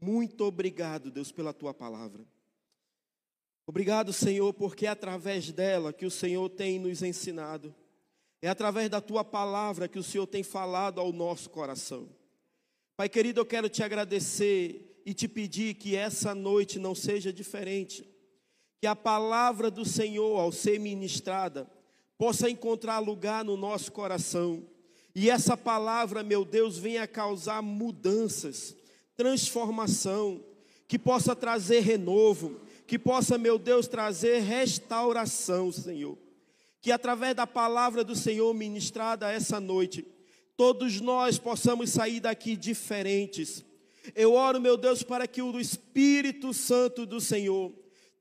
Muito obrigado, Deus, pela tua palavra. Obrigado, Senhor, porque é através dela que o Senhor tem nos ensinado. É através da tua palavra que o Senhor tem falado ao nosso coração. Pai querido, eu quero te agradecer e te pedir que essa noite não seja diferente. Que a palavra do Senhor, ao ser ministrada, possa encontrar lugar no nosso coração. E essa palavra, meu Deus, venha causar mudanças, transformação, que possa trazer renovo, que possa, meu Deus, trazer restauração, Senhor. Que através da palavra do Senhor ministrada essa noite, todos nós possamos sair daqui diferentes. Eu oro, meu Deus, para que o Espírito Santo do Senhor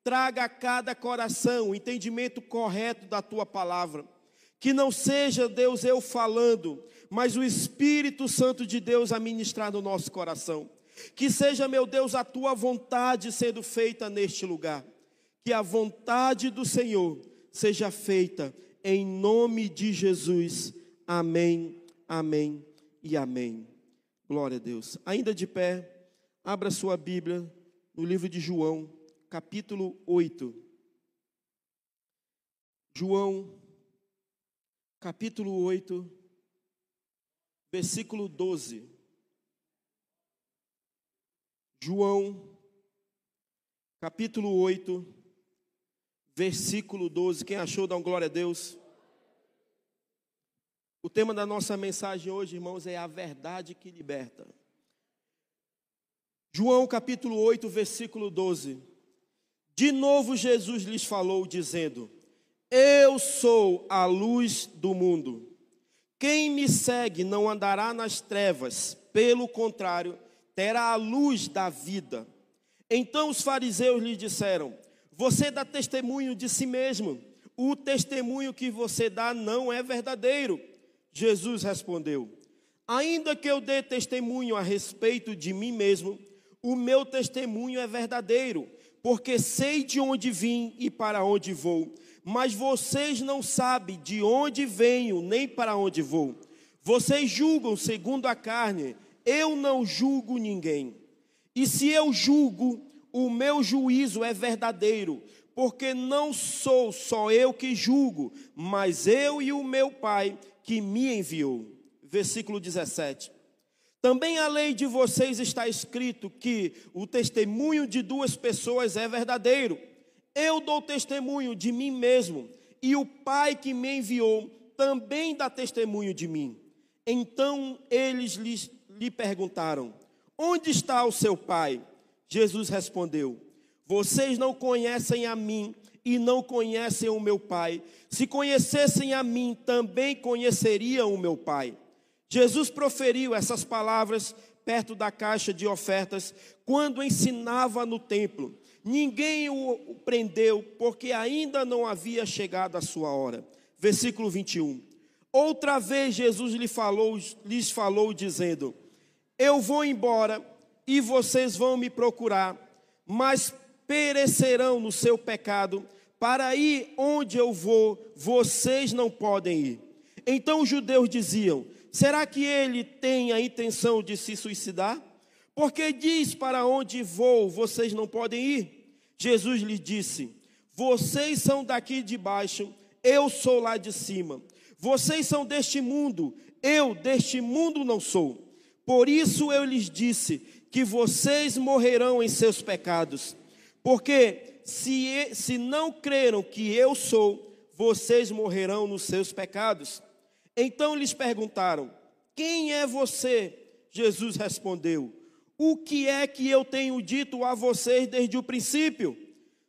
traga a cada coração o entendimento correto da tua palavra. Que não seja, Deus, eu falando, mas o Espírito Santo de Deus a ministrar no nosso coração. Que seja, meu Deus, a tua vontade sendo feita neste lugar. Que a vontade do Senhor seja feita em nome de Jesus. Amém, amém e amém. Glória a Deus. Ainda de pé, abra sua Bíblia no livro de João, capítulo 8. João, capítulo 8, versículo 12. João, capítulo 8, versículo 12. Quem achou, dá um glória a Deus. O tema da nossa mensagem hoje, irmãos, é a verdade que liberta. João capítulo 8, versículo 12. De novo Jesus lhes falou, dizendo: Eu sou a luz do mundo. Quem me segue não andará nas trevas, pelo contrário, terá a luz da vida. Então os fariseus lhe disseram: Você dá testemunho de si mesmo, o testemunho que você dá não é verdadeiro. Jesus respondeu: Ainda que eu dê testemunho a respeito de mim mesmo, o meu testemunho é verdadeiro, porque sei de onde vim e para onde vou. Mas vocês não sabem de onde venho nem para onde vou. Vocês julgam segundo a carne eu não julgo ninguém. E se eu julgo, o meu juízo é verdadeiro, porque não sou só eu que julgo, mas eu e o meu Pai que me enviou. Versículo 17. Também a lei de vocês está escrito que o testemunho de duas pessoas é verdadeiro. Eu dou testemunho de mim mesmo, e o Pai que me enviou também dá testemunho de mim. Então eles lhes lhe perguntaram: Onde está o seu pai? Jesus respondeu: Vocês não conhecem a mim e não conhecem o meu pai. Se conhecessem a mim, também conheceriam o meu pai. Jesus proferiu essas palavras perto da caixa de ofertas quando ensinava no templo. Ninguém o prendeu, porque ainda não havia chegado a sua hora. Versículo 21. Outra vez Jesus lhe falou, lhes falou, dizendo: eu vou embora e vocês vão me procurar, mas perecerão no seu pecado. Para ir onde eu vou, vocês não podem ir. Então os judeus diziam: Será que ele tem a intenção de se suicidar? Porque diz: Para onde vou, vocês não podem ir. Jesus lhe disse: Vocês são daqui de baixo, eu sou lá de cima. Vocês são deste mundo, eu deste mundo não sou. Por isso eu lhes disse que vocês morrerão em seus pecados, porque se, se não creram que eu sou, vocês morrerão nos seus pecados. Então lhes perguntaram: Quem é você? Jesus respondeu: O que é que eu tenho dito a vocês desde o princípio?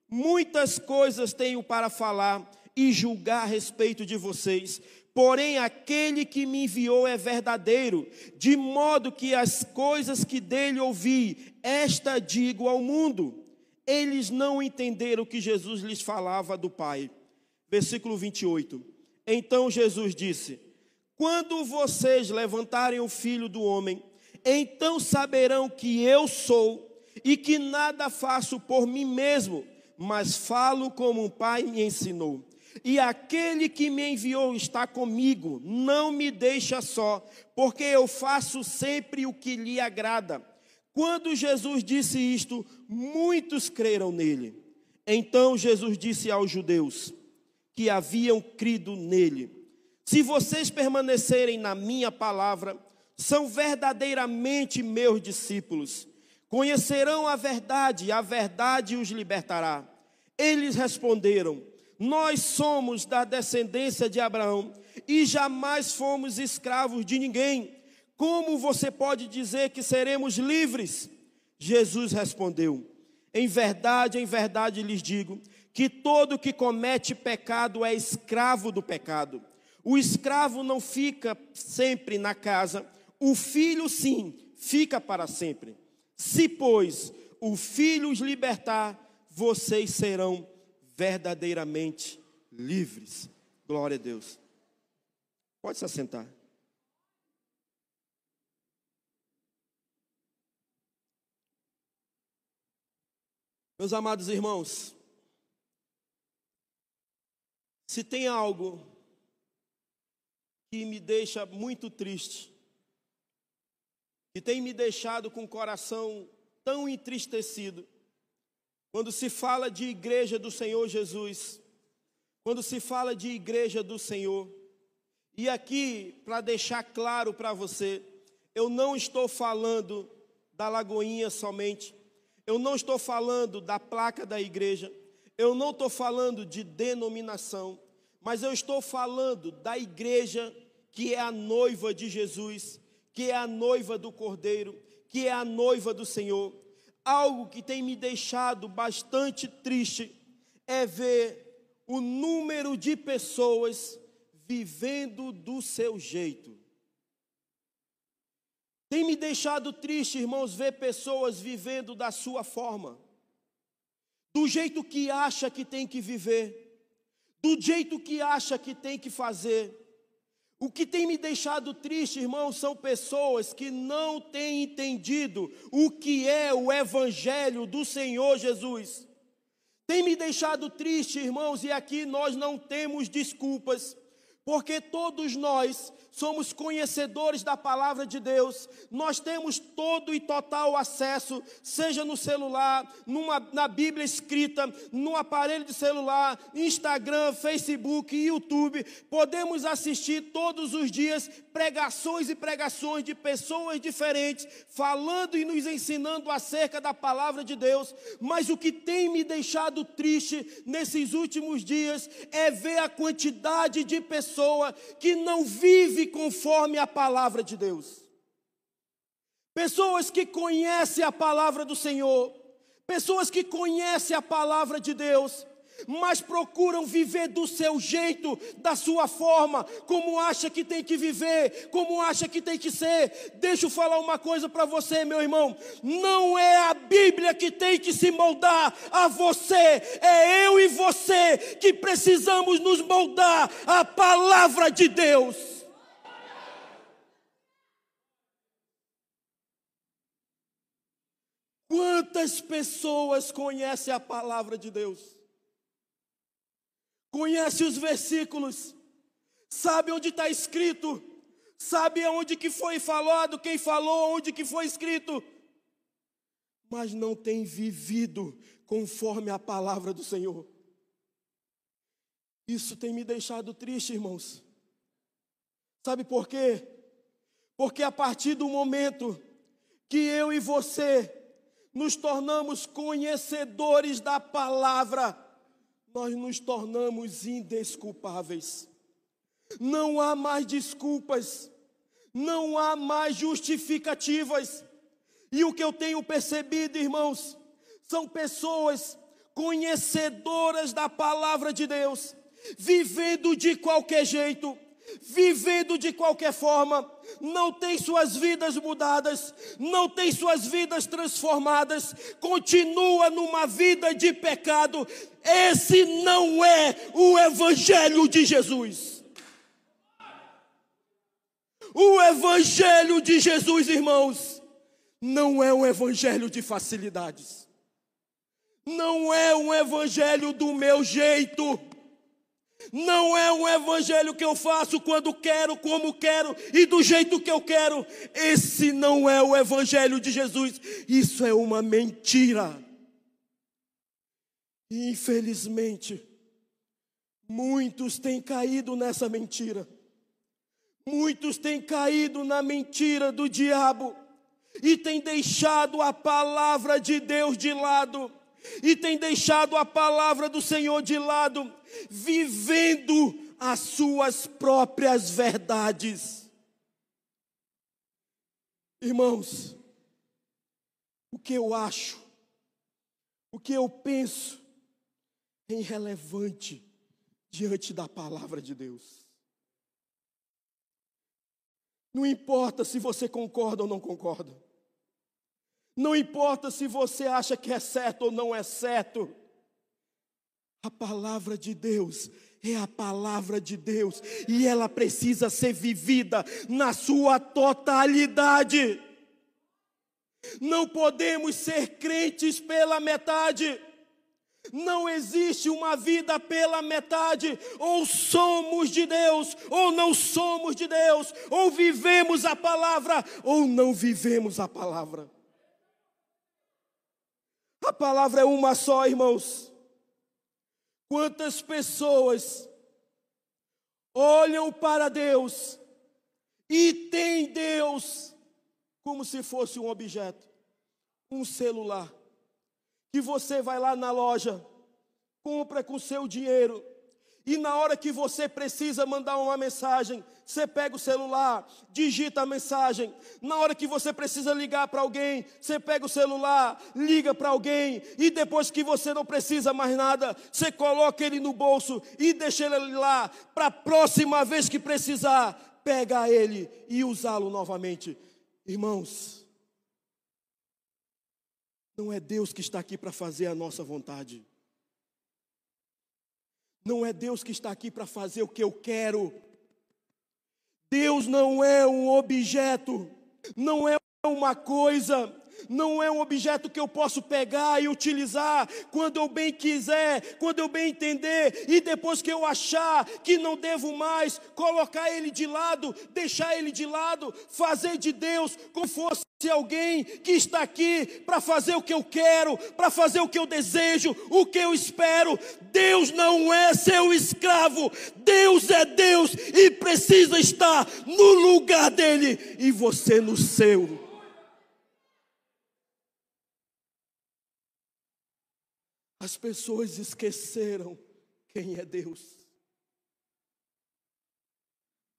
Muitas coisas tenho para falar e julgar a respeito de vocês, Porém, aquele que me enviou é verdadeiro, de modo que as coisas que dele ouvi, esta digo ao mundo. Eles não entenderam que Jesus lhes falava do Pai. Versículo 28. Então Jesus disse: Quando vocês levantarem o filho do homem, então saberão que eu sou e que nada faço por mim mesmo, mas falo como um pai me ensinou. E aquele que me enviou está comigo, não me deixa só, porque eu faço sempre o que lhe agrada. Quando Jesus disse isto, muitos creram nele. Então Jesus disse aos judeus que haviam crido nele: Se vocês permanecerem na minha palavra, são verdadeiramente meus discípulos. Conhecerão a verdade, a verdade os libertará. Eles responderam: Nós somos da descendência de Abraão e jamais fomos escravos de ninguém. Como você pode dizer que seremos livres? Jesus respondeu: Em verdade, em verdade lhes digo que todo que comete pecado é escravo do pecado. O escravo não fica sempre na casa, o filho sim, fica para sempre. Se, pois, o filho os libertar, vocês serão verdadeiramente livres. Glória a Deus. Pode se assentar. Meus amados irmãos, se tem algo que me deixa muito triste, que tem me deixado com o coração tão entristecido, quando se fala de igreja do Senhor Jesus, quando se fala de igreja do Senhor, e aqui, para deixar claro para você, eu não estou falando da Lagoinha somente, eu não estou falando da placa da igreja, eu não estou falando de denominação, mas eu estou falando da igreja que é a noiva de Jesus, que é a noiva do Cordeiro, que é a noiva do Senhor. Algo que tem me deixado bastante triste é ver o número de pessoas vivendo do seu jeito. Tem me deixado triste, irmãos, ver pessoas vivendo da sua forma, do jeito que acha que tem que viver, do jeito que acha que tem que fazer. O que tem me deixado triste, irmãos, são pessoas que não têm entendido o que é o Evangelho do Senhor Jesus. Tem me deixado triste, irmãos, e aqui nós não temos desculpas, porque todos nós somos conhecedores da palavra de Deus, nós temos todo e total acesso, seja no celular, numa, na Bíblia escrita, no aparelho de celular, Instagram, Facebook, YouTube, podemos assistir todos os dias pregações e pregações de pessoas diferentes, falando e nos ensinando acerca da palavra de Deus, mas o que tem me deixado triste nesses últimos dias é ver a quantidade de pessoa que não vive conforme a palavra de Deus. Pessoas que conhecem a palavra do Senhor, pessoas que conhecem a palavra de Deus, mas procuram viver do seu jeito, da sua forma, como acha que tem que viver, como acha que tem que ser. Deixa eu falar uma coisa para você, meu irmão: não é a Bíblia que tem que se moldar a você, é eu e você que precisamos nos moldar à palavra de Deus. Quantas pessoas conhecem a palavra de Deus? Conhece os versículos, sabe onde está escrito, sabe onde que foi falado, quem falou, onde que foi escrito, mas não tem vivido conforme a palavra do Senhor. Isso tem me deixado triste, irmãos. Sabe por quê? Porque a partir do momento que eu e você nos tornamos conhecedores da palavra, nós nos tornamos indesculpáveis. Não há mais desculpas, não há mais justificativas. E o que eu tenho percebido, irmãos, são pessoas conhecedoras da palavra de Deus, vivendo de qualquer jeito, vivendo de qualquer forma, não tem suas vidas mudadas, não tem suas vidas transformadas, continua numa vida de pecado. Esse não é o Evangelho de Jesus. O Evangelho de Jesus, irmãos, não é um Evangelho de facilidades, não é um Evangelho do meu jeito Não é um evangelho que eu faço quando quero, como quero e do jeito que eu quero. Esse não é o evangelho de Jesus. Isso é uma mentira. Infelizmente, muitos têm caído nessa mentira. Muitos têm caído na mentira do diabo e têm deixado a palavra de Deus de lado e têm deixado a palavra do Senhor de lado, vivendo as suas próprias verdades. Irmãos, o que eu acho, o que eu penso, é irrelevante diante da palavra de Deus. Não importa se você concorda ou não concorda. Não importa se você acha que é certo ou não é certo. A palavra de Deus é a palavra de Deus e ela precisa ser vivida na sua totalidade. Não podemos ser crentes pela metade. Não existe uma vida pela metade. Ou somos de Deus, ou não somos de Deus. Ou vivemos a palavra, ou não vivemos a palavra. A palavra é uma só, irmãos. Quantas pessoas olham para Deus e têm Deus como se fosse um objeto, um celular, que você vai lá na loja, compra com seu dinheiro, e na hora que você precisa mandar uma mensagem, você pega o celular, digita a mensagem. Na hora que você precisa ligar para alguém, você pega o celular, liga para alguém. E depois que você não precisa mais nada, você coloca ele no bolso e deixa ele lá. Para a próxima vez que precisar, pegar ele e usá-lo novamente. Irmãos, não é Deus que está aqui para fazer a nossa vontade. Não é Deus que está aqui para fazer o que eu quero. Deus não é um objeto, não é uma coisa, não é um objeto que eu posso pegar e utilizar quando eu bem quiser, quando eu bem entender, e depois que eu achar que não devo mais, colocar ele de lado, deixar ele de lado, fazer de Deus como fosse alguém que está aqui para fazer o que eu quero, para fazer o que eu desejo, o que eu espero. Deus não é seu escravo, Deus é Deus e precisa estar no lugar dele e você no seu. As pessoas esqueceram quem é Deus.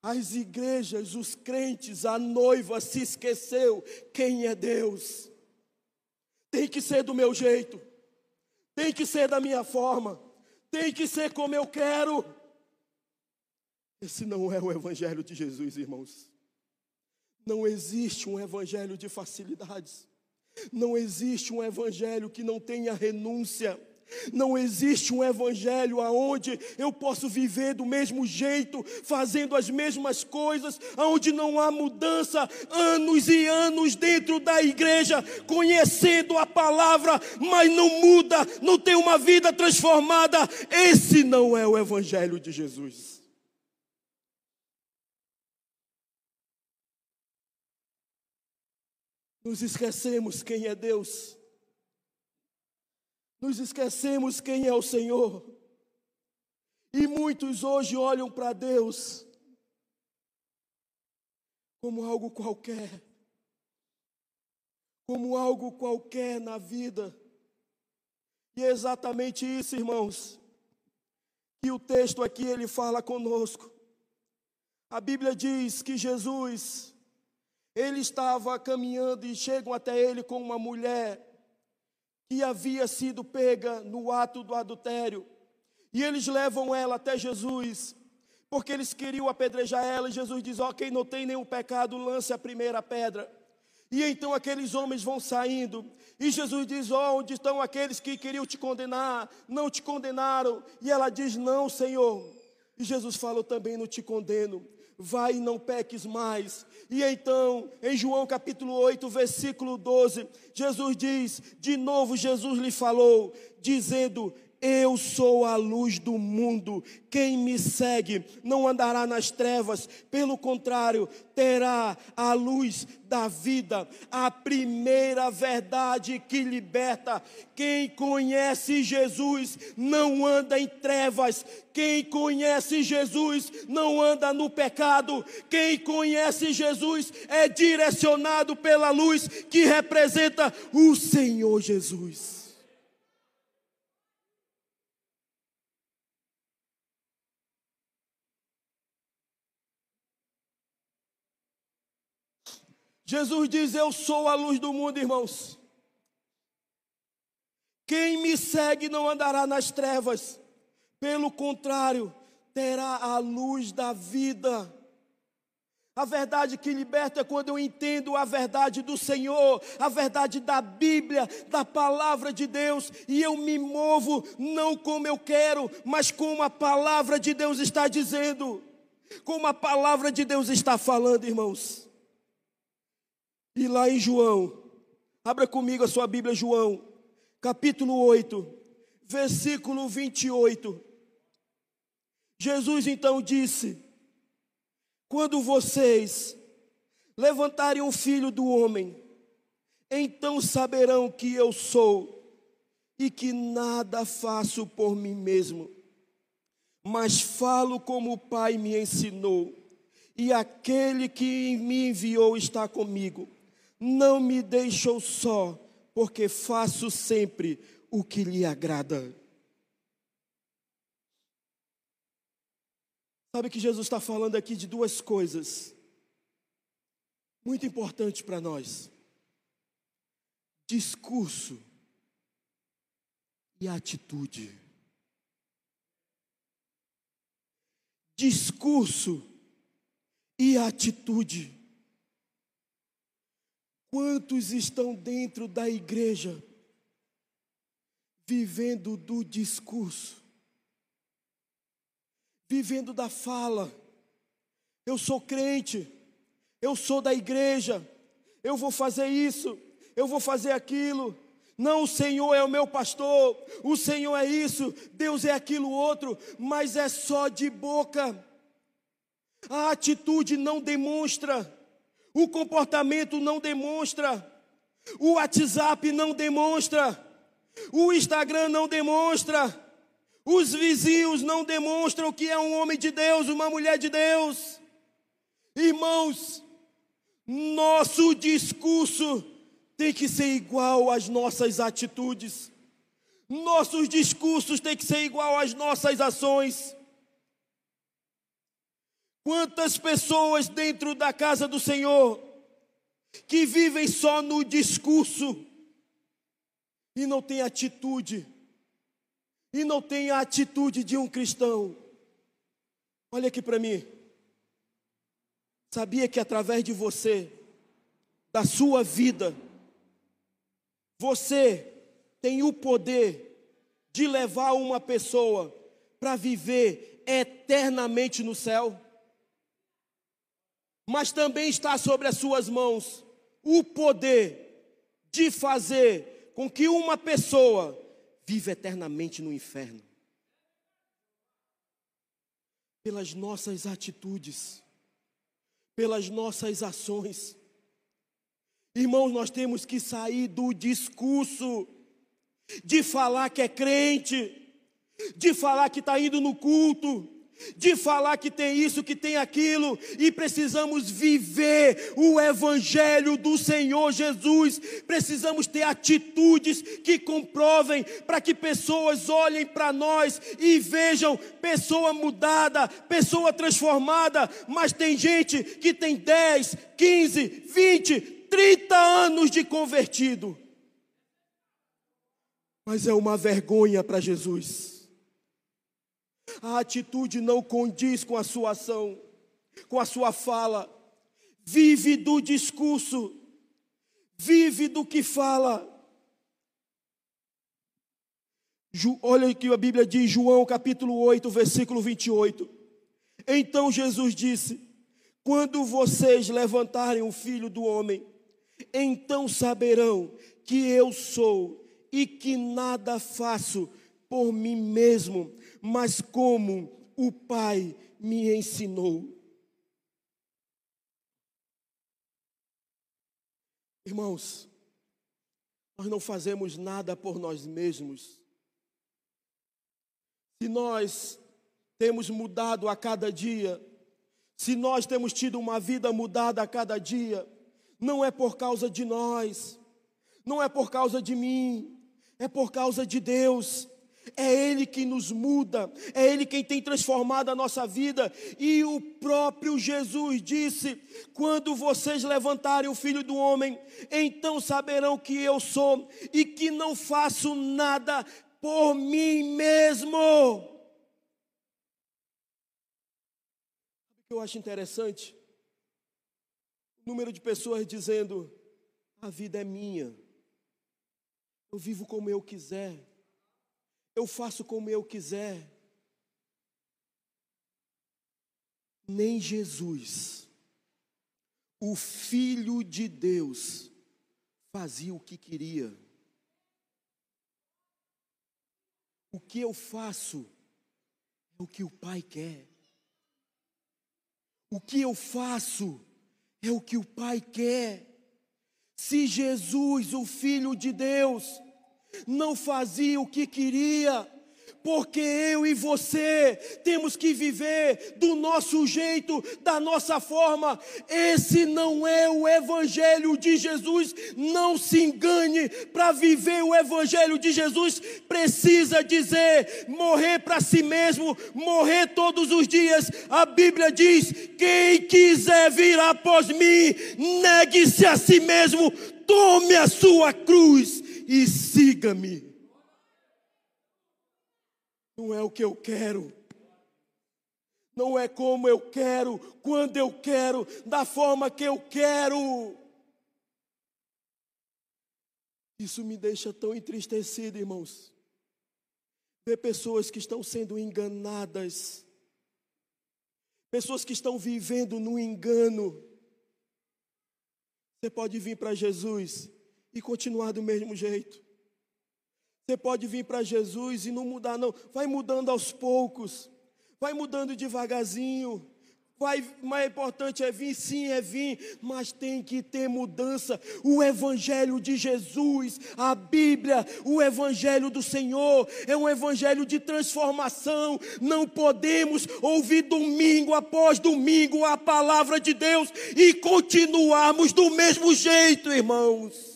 As igrejas, os crentes, a noiva se esqueceu quem é Deus. Tem que ser do meu jeito, tem que ser da minha forma, tem que ser como eu quero. Esse não é o evangelho de Jesus, irmãos. Não existe um evangelho de facilidades. Não existe um evangelho que não tenha renúncia. Não existe um evangelho aonde eu posso viver do mesmo jeito, fazendo as mesmas coisas, aonde não há mudança, anos e anos dentro da igreja, conhecendo a palavra, mas não muda, não tem uma vida transformada. Esse não é o evangelho de Jesus. Nos esquecemos quem é Deus nos esquecemos quem é o Senhor. E muitos hoje olham para Deus como algo qualquer, como algo qualquer na vida. E é exatamente isso, irmãos, que o texto aqui ele fala conosco. A Bíblia diz que Jesus, ele estava caminhando e chegam até ele com uma mulher que havia sido pega no ato do adultério. E eles levam ela até Jesus, porque eles queriam apedrejar ela. E Jesus diz: Ó, oh, quem não tem nenhum pecado, lance a primeira pedra. E então aqueles homens vão saindo. E Jesus diz: oh, onde estão aqueles que queriam te condenar? Não te condenaram. E ela diz: Não, Senhor. E Jesus falou também: Não te condeno vai e não peques mais. E então, em João capítulo 8, versículo 12, Jesus diz: De novo Jesus lhe falou, dizendo: Eu sou a luz do mundo. Quem me segue não andará nas trevas, pelo contrário, terá a luz da vida, a primeira verdade que liberta. Quem conhece Jesus não anda em trevas. Quem conhece Jesus não anda no pecado. Quem conhece Jesus é direcionado pela luz que representa o Senhor Jesus. Jesus diz: Eu sou a luz do mundo, irmãos. Quem me segue não andará nas trevas, pelo contrário, terá a luz da vida. A verdade que liberta é quando eu entendo a verdade do Senhor, a verdade da Bíblia, da palavra de Deus, e eu me movo não como eu quero, mas como a palavra de Deus está dizendo, como a palavra de Deus está falando, irmãos. E lá em João, abra comigo a sua Bíblia, João, capítulo 8, versículo 28. Jesus então disse: Quando vocês levantarem o filho do homem, então saberão que eu sou e que nada faço por mim mesmo, mas falo como o Pai me ensinou, e aquele que me enviou está comigo não me deixou só, porque faço sempre o que lhe agrada. Sabe que Jesus está falando aqui de duas coisas muito importantes para nós: discurso e atitude. Discurso e atitude. Quantos estão dentro da igreja vivendo do discurso, vivendo da fala? Eu sou crente, eu sou da igreja, eu vou fazer isso, eu vou fazer aquilo. Não, o Senhor é o meu pastor, o Senhor é isso, Deus é aquilo outro, mas é só de boca. A atitude não demonstra. O comportamento não demonstra. O WhatsApp não demonstra. O Instagram não demonstra. Os vizinhos não demonstram que é um homem de Deus, uma mulher de Deus. Irmãos, nosso discurso tem que ser igual às nossas atitudes. Nossos discursos têm que ser igual às nossas ações. Quantas pessoas dentro da casa do Senhor que vivem só no discurso e não têm atitude, e não têm a atitude de um cristão. Olha aqui para mim. Sabia que através de você, da sua vida, você tem o poder de levar uma pessoa para viver eternamente no céu? Mas também está sobre as suas mãos o poder de fazer com que uma pessoa viva eternamente no inferno. Pelas nossas atitudes, pelas nossas ações. Irmãos, nós temos que sair do discurso de falar que é crente, de falar que está indo no culto, de falar que tem isso, que tem aquilo, e precisamos viver o Evangelho do Senhor Jesus, precisamos ter atitudes que comprovem, para que pessoas olhem para nós e vejam pessoa mudada, pessoa transformada, mas tem gente que tem 10, 15, 20, 30 anos de convertido, mas é uma vergonha para Jesus a atitude não condiz com a sua ação, com a sua fala. Vive do discurso, vive do que fala. Olha o que a Bíblia diz, João capítulo 8, versículo 28. Então Jesus disse: Quando vocês levantarem o filho do homem, então saberão que eu sou e que nada faço por mim mesmo, mas como o Pai me ensinou. Irmãos, nós não fazemos nada por nós mesmos. Se nós temos mudado a cada dia, se nós temos tido uma vida mudada a cada dia, não é por causa de nós, não é por causa de mim, é por causa de Deus. É Ele que nos muda, é Ele quem tem transformado a nossa vida. E o próprio Jesus disse: Quando vocês levantarem o filho do homem, então saberão que eu sou e que não faço nada por mim mesmo. O que eu acho interessante? O número de pessoas dizendo: A vida é minha, eu vivo como eu quiser eu faço como eu quiser. Nem Jesus, o Filho de Deus, fazia o que queria. O que eu faço é o que o Pai quer. O que eu faço é o que o Pai quer. Se Jesus, o Filho de Deus, não fazia o que queria, porque eu e você temos que viver do nosso jeito, da nossa forma. Esse não é o Evangelho de Jesus. Não se engane, para viver o Evangelho de Jesus, precisa dizer: morrer para si mesmo, morrer todos os dias. A Bíblia diz: quem quiser vir após mim, negue-se a si mesmo, tome a sua cruz e siga-me. Não é o que eu quero, não é como eu quero, quando eu quero, da forma que eu quero. Isso me deixa tão entristecido, irmãos. Ver pessoas que estão sendo enganadas, pessoas que estão vivendo no engano. Você pode vir para Jesus e continuar do mesmo jeito. Você pode vir para Jesus e não mudar, não. Vai mudando aos poucos. Vai mudando devagarzinho. Vai, mais importante é vir, sim, é vir, mas tem que ter mudança. O Evangelho de Jesus, a Bíblia, o Evangelho do Senhor, é um Evangelho de transformação. Não podemos ouvir domingo após domingo a palavra de Deus e continuarmos do mesmo jeito, irmãos.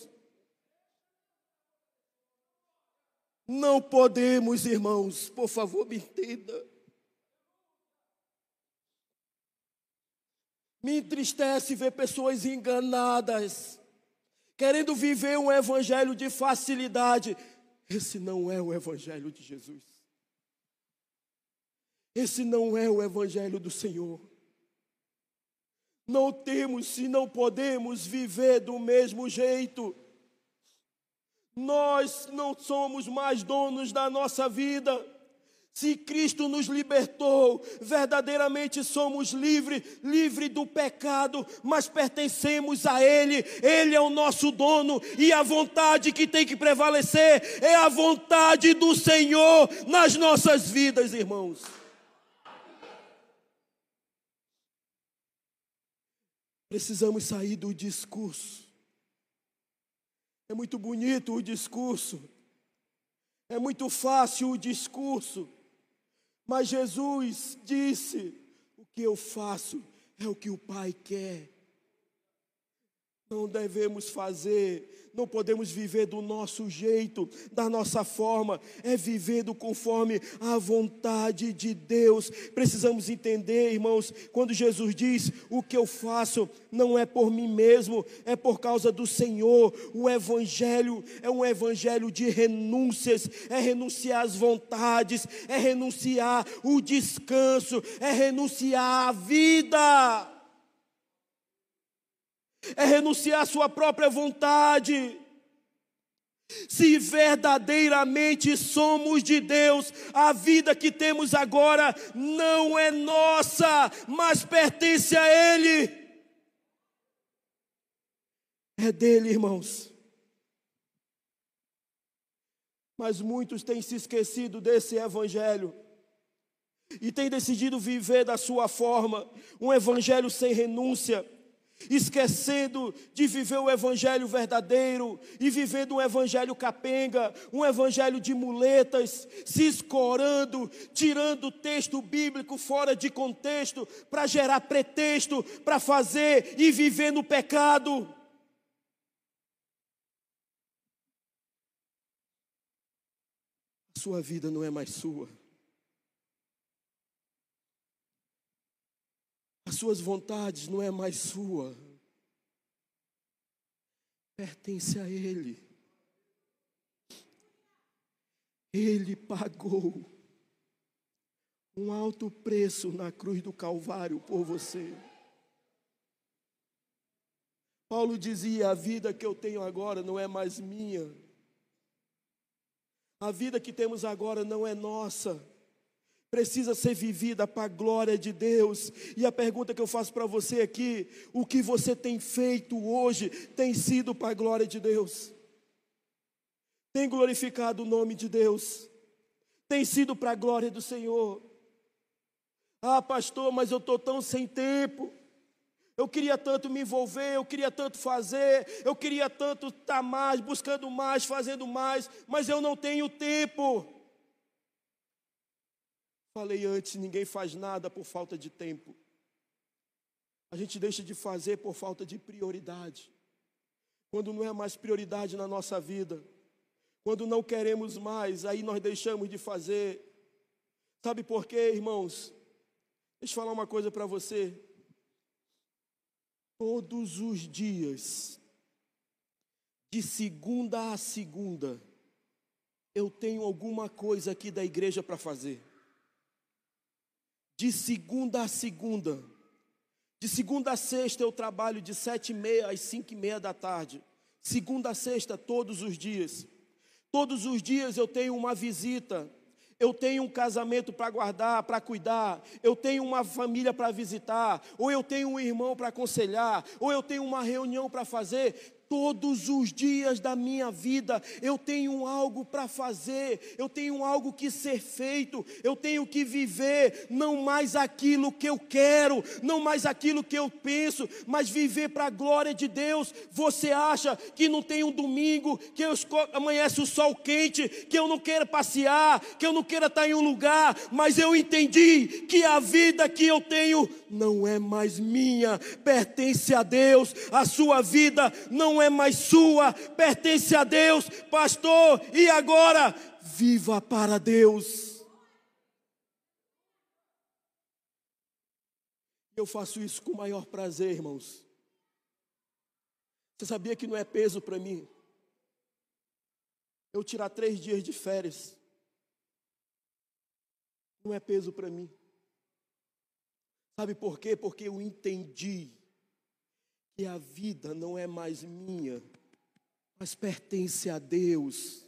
Não podemos, irmãos, por favor, me entenda. Me entristece ver pessoas enganadas, querendo viver um evangelho de facilidade. Esse não é o evangelho de Jesus. Esse não é o evangelho do Senhor. Não temos e não podemos viver do mesmo jeito. Nós não somos mais donos da nossa vida. Se Cristo nos libertou, verdadeiramente somos livres, livre do pecado, mas pertencemos a Ele, Ele é o nosso dono, e a vontade que tem que prevalecer é a vontade do Senhor nas nossas vidas, irmãos. Precisamos sair do discurso é muito bonito o discurso, é muito fácil o discurso, mas Jesus disse: o que eu faço é o que o Pai quer. Não devemos fazer não podemos viver do nosso jeito, da nossa forma, é vivendo conforme a vontade de Deus. Precisamos entender, irmãos, quando Jesus diz: O que eu faço não é por mim mesmo, é por causa do Senhor. O Evangelho é um Evangelho de renúncias, é renunciar às vontades, é renunciar o descanso, é renunciar a vida é renunciar à sua própria vontade. Se verdadeiramente somos de Deus, a vida que temos agora não é nossa, mas pertence a Ele. É dele, irmãos. Mas muitos têm se esquecido desse evangelho e têm decidido viver da sua forma, um evangelho sem renúncia, esquecendo de viver o evangelho verdadeiro e vivendo um evangelho capenga, um evangelho de muletas, se escorando, tirando o texto bíblico fora de contexto para gerar pretexto para fazer e viver no pecado. Sua vida não é mais sua. As suas vontades não é mais sua. Pertence a Ele. Ele pagou um alto preço na cruz do Calvário por você. Paulo dizia: A vida que eu tenho agora não é mais minha. A vida que temos agora não é nossa precisa ser vivida para a glória de Deus. E a pergunta que eu faço para você aqui: o que você tem feito hoje tem sido para a glória de Deus? Tem glorificado o nome de Deus? Tem sido para a glória do Senhor? Ah, pastor, mas eu estou tão sem tempo. Eu queria tanto me envolver, eu queria tanto fazer, eu queria tanto estar mais, buscando mais, fazendo mais, mas eu não tenho tempo. Falei antes, ninguém faz nada por falta de tempo. A gente deixa de fazer por falta de prioridade. Quando não é mais prioridade na nossa vida, quando não queremos mais, aí nós deixamos de fazer. Sabe por quê, irmãos? Deixa eu falar uma coisa para você. Todos os dias, de segunda a segunda, eu tenho alguma coisa aqui da igreja para fazer de segunda a segunda. De segunda a sexta eu trabalho de sete e meia às cinco e meia da tarde. Segunda a sexta, todos os dias. Todos os dias eu tenho uma visita. Eu tenho um casamento para guardar, para cuidar, eu tenho uma família para visitar, ou eu tenho um irmão para aconselhar, ou eu tenho uma reunião para fazer. Todos os dias da minha vida eu tenho algo para fazer, eu tenho algo que ser feito, eu tenho que viver, não mais aquilo que eu quero, não mais aquilo que eu penso, mas viver para a glória de Deus. Você acha que não tem um domingo, que eu amanhece o sol quente, que eu não quero passear, que eu não quero estar em um lugar, mas eu entendi que a vida que eu tenho não é mais minha, pertence a Deus, a sua vida não é mais sua, pertence a Deus, pastor, e agora? Viva para Deus. Eu faço isso com o maior prazer, irmãos. Você sabia que não é peso para mim? Eu tirar três dias de férias. Não é peso para mim. Sabe por quê? Porque eu entendi que a vida não é mais minha, mas pertence a Deus.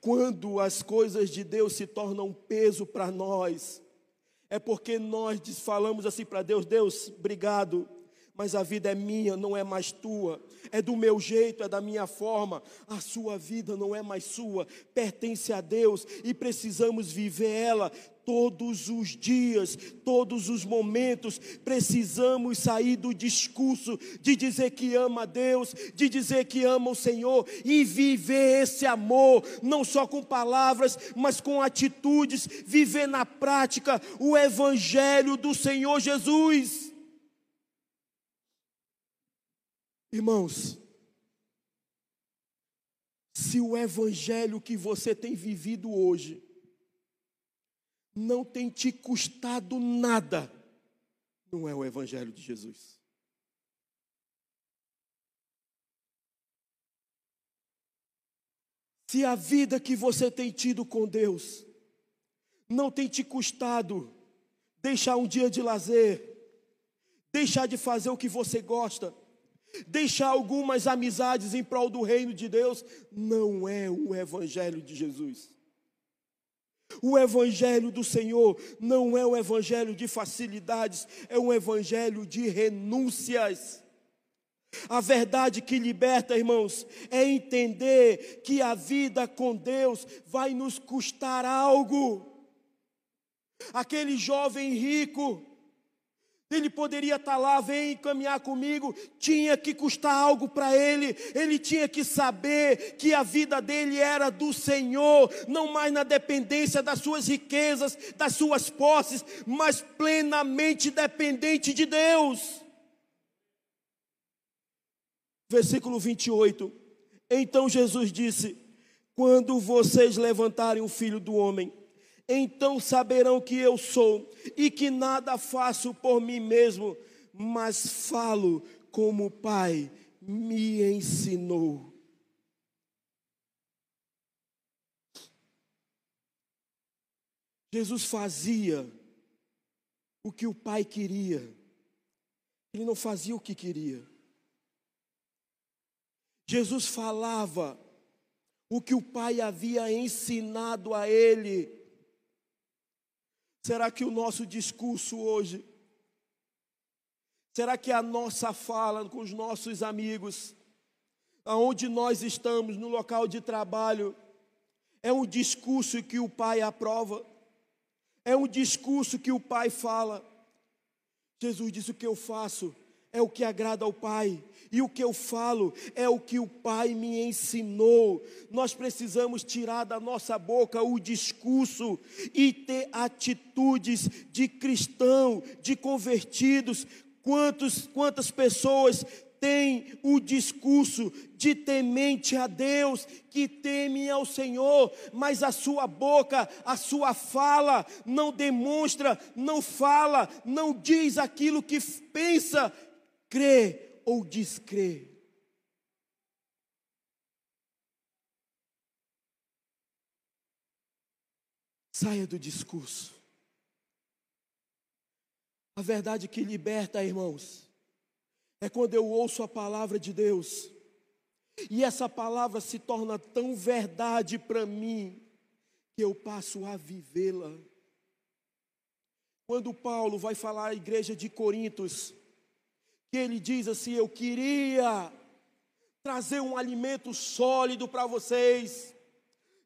Quando as coisas de Deus se tornam um peso para nós, é porque nós falamos assim para Deus: Deus, obrigado, mas a vida é minha, não é mais tua, é do meu jeito, é da minha forma. A sua vida não é mais sua, pertence a Deus e precisamos viver ela todos os dias, todos os momentos, precisamos sair do discurso de dizer que ama a Deus, de dizer que ama o Senhor e viver esse amor, não só com palavras, mas com atitudes, viver na prática o Evangelho do Senhor Jesus. Irmãos, se o Evangelho que você tem vivido hoje, não tem te custado nada, não é o Evangelho de Jesus. Se a vida que você tem tido com Deus não tem te custado deixar um dia de lazer, deixar de fazer o que você gosta, deixar algumas amizades em prol do reino de Deus, não é o Evangelho de Jesus. O evangelho do Senhor não é um evangelho de facilidades, é um evangelho de renúncias. A verdade que liberta, irmãos, é entender que a vida com Deus vai nos custar algo. Aquele jovem rico, ele poderia estar lá, vem caminhar comigo, tinha que custar algo para ele, ele tinha que saber que a vida dele era do Senhor, não mais na dependência das suas riquezas, das suas posses, mas plenamente dependente de Deus. Versículo 28. Então Jesus disse: Quando vocês levantarem o filho do homem, então saberão que eu sou e que nada faço por mim mesmo, mas falo como o Pai me ensinou. Jesus fazia o que o Pai queria, ele não fazia o que queria. Jesus falava o que o Pai havia ensinado a ele. Será que o nosso discurso hoje, será que a nossa fala com os nossos amigos, aonde nós estamos, no local de trabalho, é um discurso que o pai aprova? É um discurso que o pai fala? Jesus disse: O que eu faço é o que agrada ao Pai. E o que eu falo é o que o Pai me ensinou. Nós precisamos tirar da nossa boca o discurso e ter atitudes de cristão, de convertidos. Quantos, quantas pessoas têm o discurso de temente a Deus, que temem ao Senhor, mas a sua boca, a sua fala não demonstra, não fala, não diz aquilo que pensa crê ou descrê. Saia do discurso. A verdade que liberta, irmãos, é quando eu ouço a palavra de Deus, e essa palavra se torna tão verdade para mim, que eu passo a vivê-la. Quando Paulo vai falar à igreja de Corintos, que ele diz assim: Eu queria trazer um alimento sólido para vocês.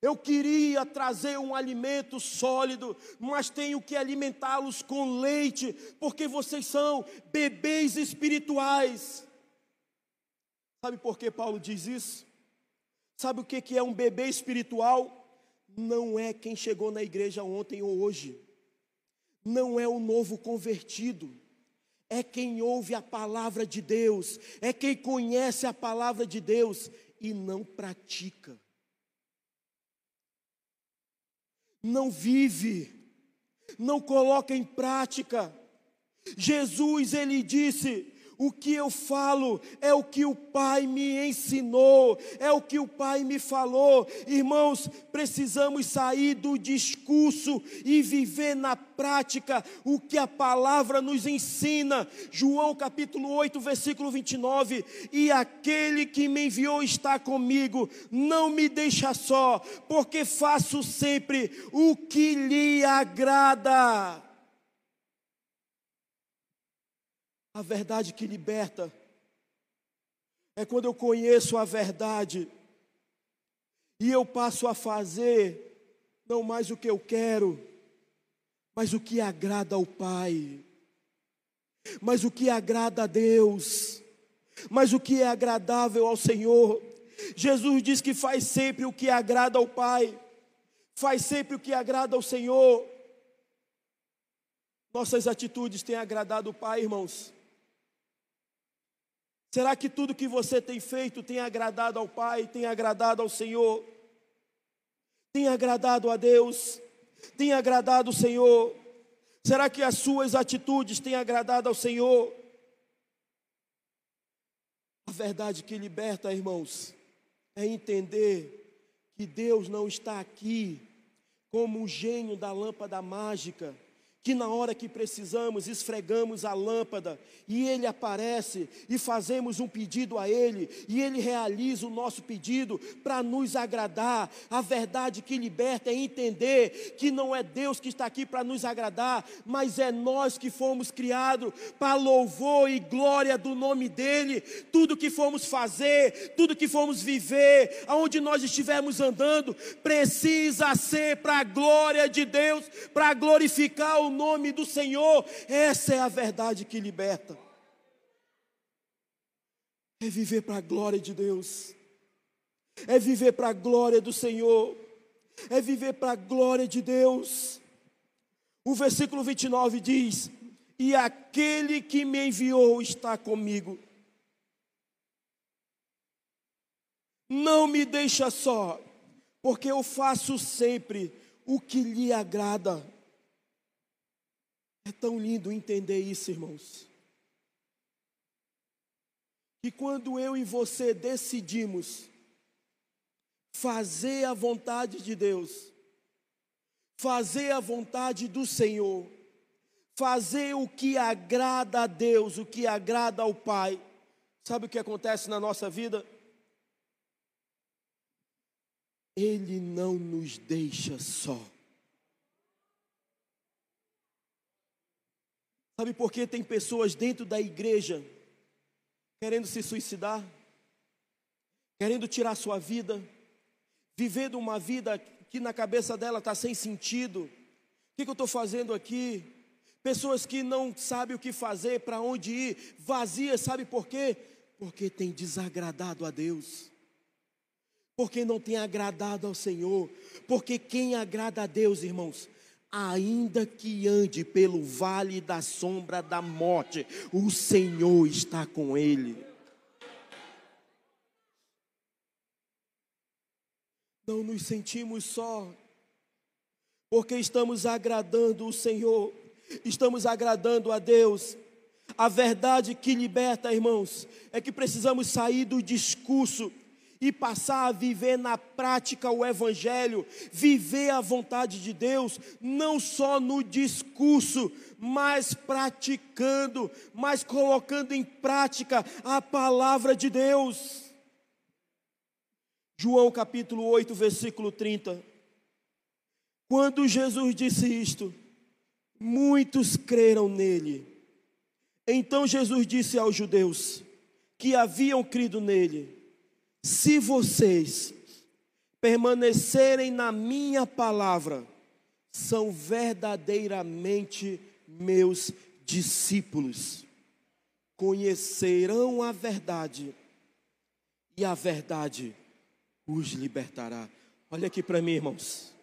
Eu queria trazer um alimento sólido, mas tenho que alimentá-los com leite, porque vocês são bebês espirituais. Sabe por que Paulo diz isso? Sabe o que é um bebê espiritual? Não é quem chegou na igreja ontem ou hoje, não é o novo convertido é quem ouve a palavra de Deus, é quem conhece a palavra de Deus e não pratica. Não vive, não coloca em prática. Jesus, ele disse: o que eu falo é o que o Pai me ensinou, é o que o Pai me falou. Irmãos, precisamos sair do discurso e viver na prática o que a palavra nos ensina. João capítulo 8, versículo 29. E aquele que me enviou está comigo, não me deixa só, porque faço sempre o que lhe agrada. A verdade que liberta é quando eu conheço a verdade e eu passo a fazer não mais o que eu quero, mas o que agrada ao Pai, mas o que agrada a Deus, mas o que é agradável ao Senhor. Jesus diz que faz sempre o que agrada ao Pai, faz sempre o que agrada ao Senhor. Nossas atitudes têm agradado o Pai, irmãos. Será que tudo que você tem feito tem agradado ao Pai, tem agradado ao Senhor? Tem agradado a Deus? Tem agradado o Senhor? Será que as suas atitudes têm agradado ao Senhor? A verdade que liberta, irmãos, é entender que Deus não está aqui como um gênio da lâmpada mágica que na hora que precisamos esfregamos a lâmpada e ele aparece e fazemos um pedido a ele e ele realiza o nosso pedido para nos agradar. A verdade que liberta é entender que não é Deus que está aqui para nos agradar, mas é nós que fomos criados para louvor e glória do nome dele. Tudo que fomos fazer, tudo que fomos viver, aonde nós estivermos andando, precisa ser para a glória de Deus, para glorificar o nome do Senhor. Essa é a verdade que liberta. É viver para a glória de Deus. É viver para a glória do Senhor. É viver para a glória de Deus. O versículo 29 diz: E aquele que me enviou está comigo. Não me deixa só, porque eu faço sempre o que lhe agrada. É tão lindo entender isso, irmãos. Que quando eu e você decidimos fazer a vontade de Deus, fazer a vontade do Senhor, fazer o que agrada a Deus, o que agrada ao Pai, sabe o que acontece na nossa vida? Ele não nos deixa só. Sabe por que tem pessoas dentro da igreja querendo se suicidar, querendo tirar sua vida, vivendo uma vida que na cabeça dela está sem sentido? O que, que eu estou fazendo aqui? Pessoas que não sabem o que fazer, para onde ir, vazias, sabe por quê? Porque tem desagradado a Deus porque não tem agradado ao Senhor. Porque quem agrada a Deus, irmãos, ainda que ande pelo vale da sombra da morte, o Senhor está com ele. Não nos sentimos só, porque estamos agradando o Senhor, estamos agradando a Deus. A verdade que liberta, irmãos, é que precisamos sair do discurso e passar a viver na prática o Evangelho, viver a vontade de Deus, não só no discurso, mas praticando, mas colocando em prática a palavra de Deus. João capítulo 8, versículo 30. Quando Jesus disse isto, muitos creram nele. Então Jesus disse aos judeus que haviam crido nele: se vocês permanecerem na minha palavra, são verdadeiramente meus discípulos. Conhecerão a verdade, e a verdade os libertará. Olha aqui para mim, irmãos.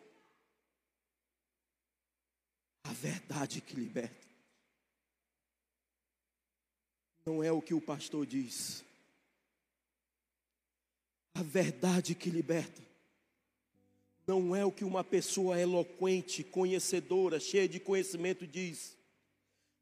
A verdade que liberta. Não é o que o pastor diz a verdade que liberta. Não é o que uma pessoa eloquente, conhecedora, cheia de conhecimento diz.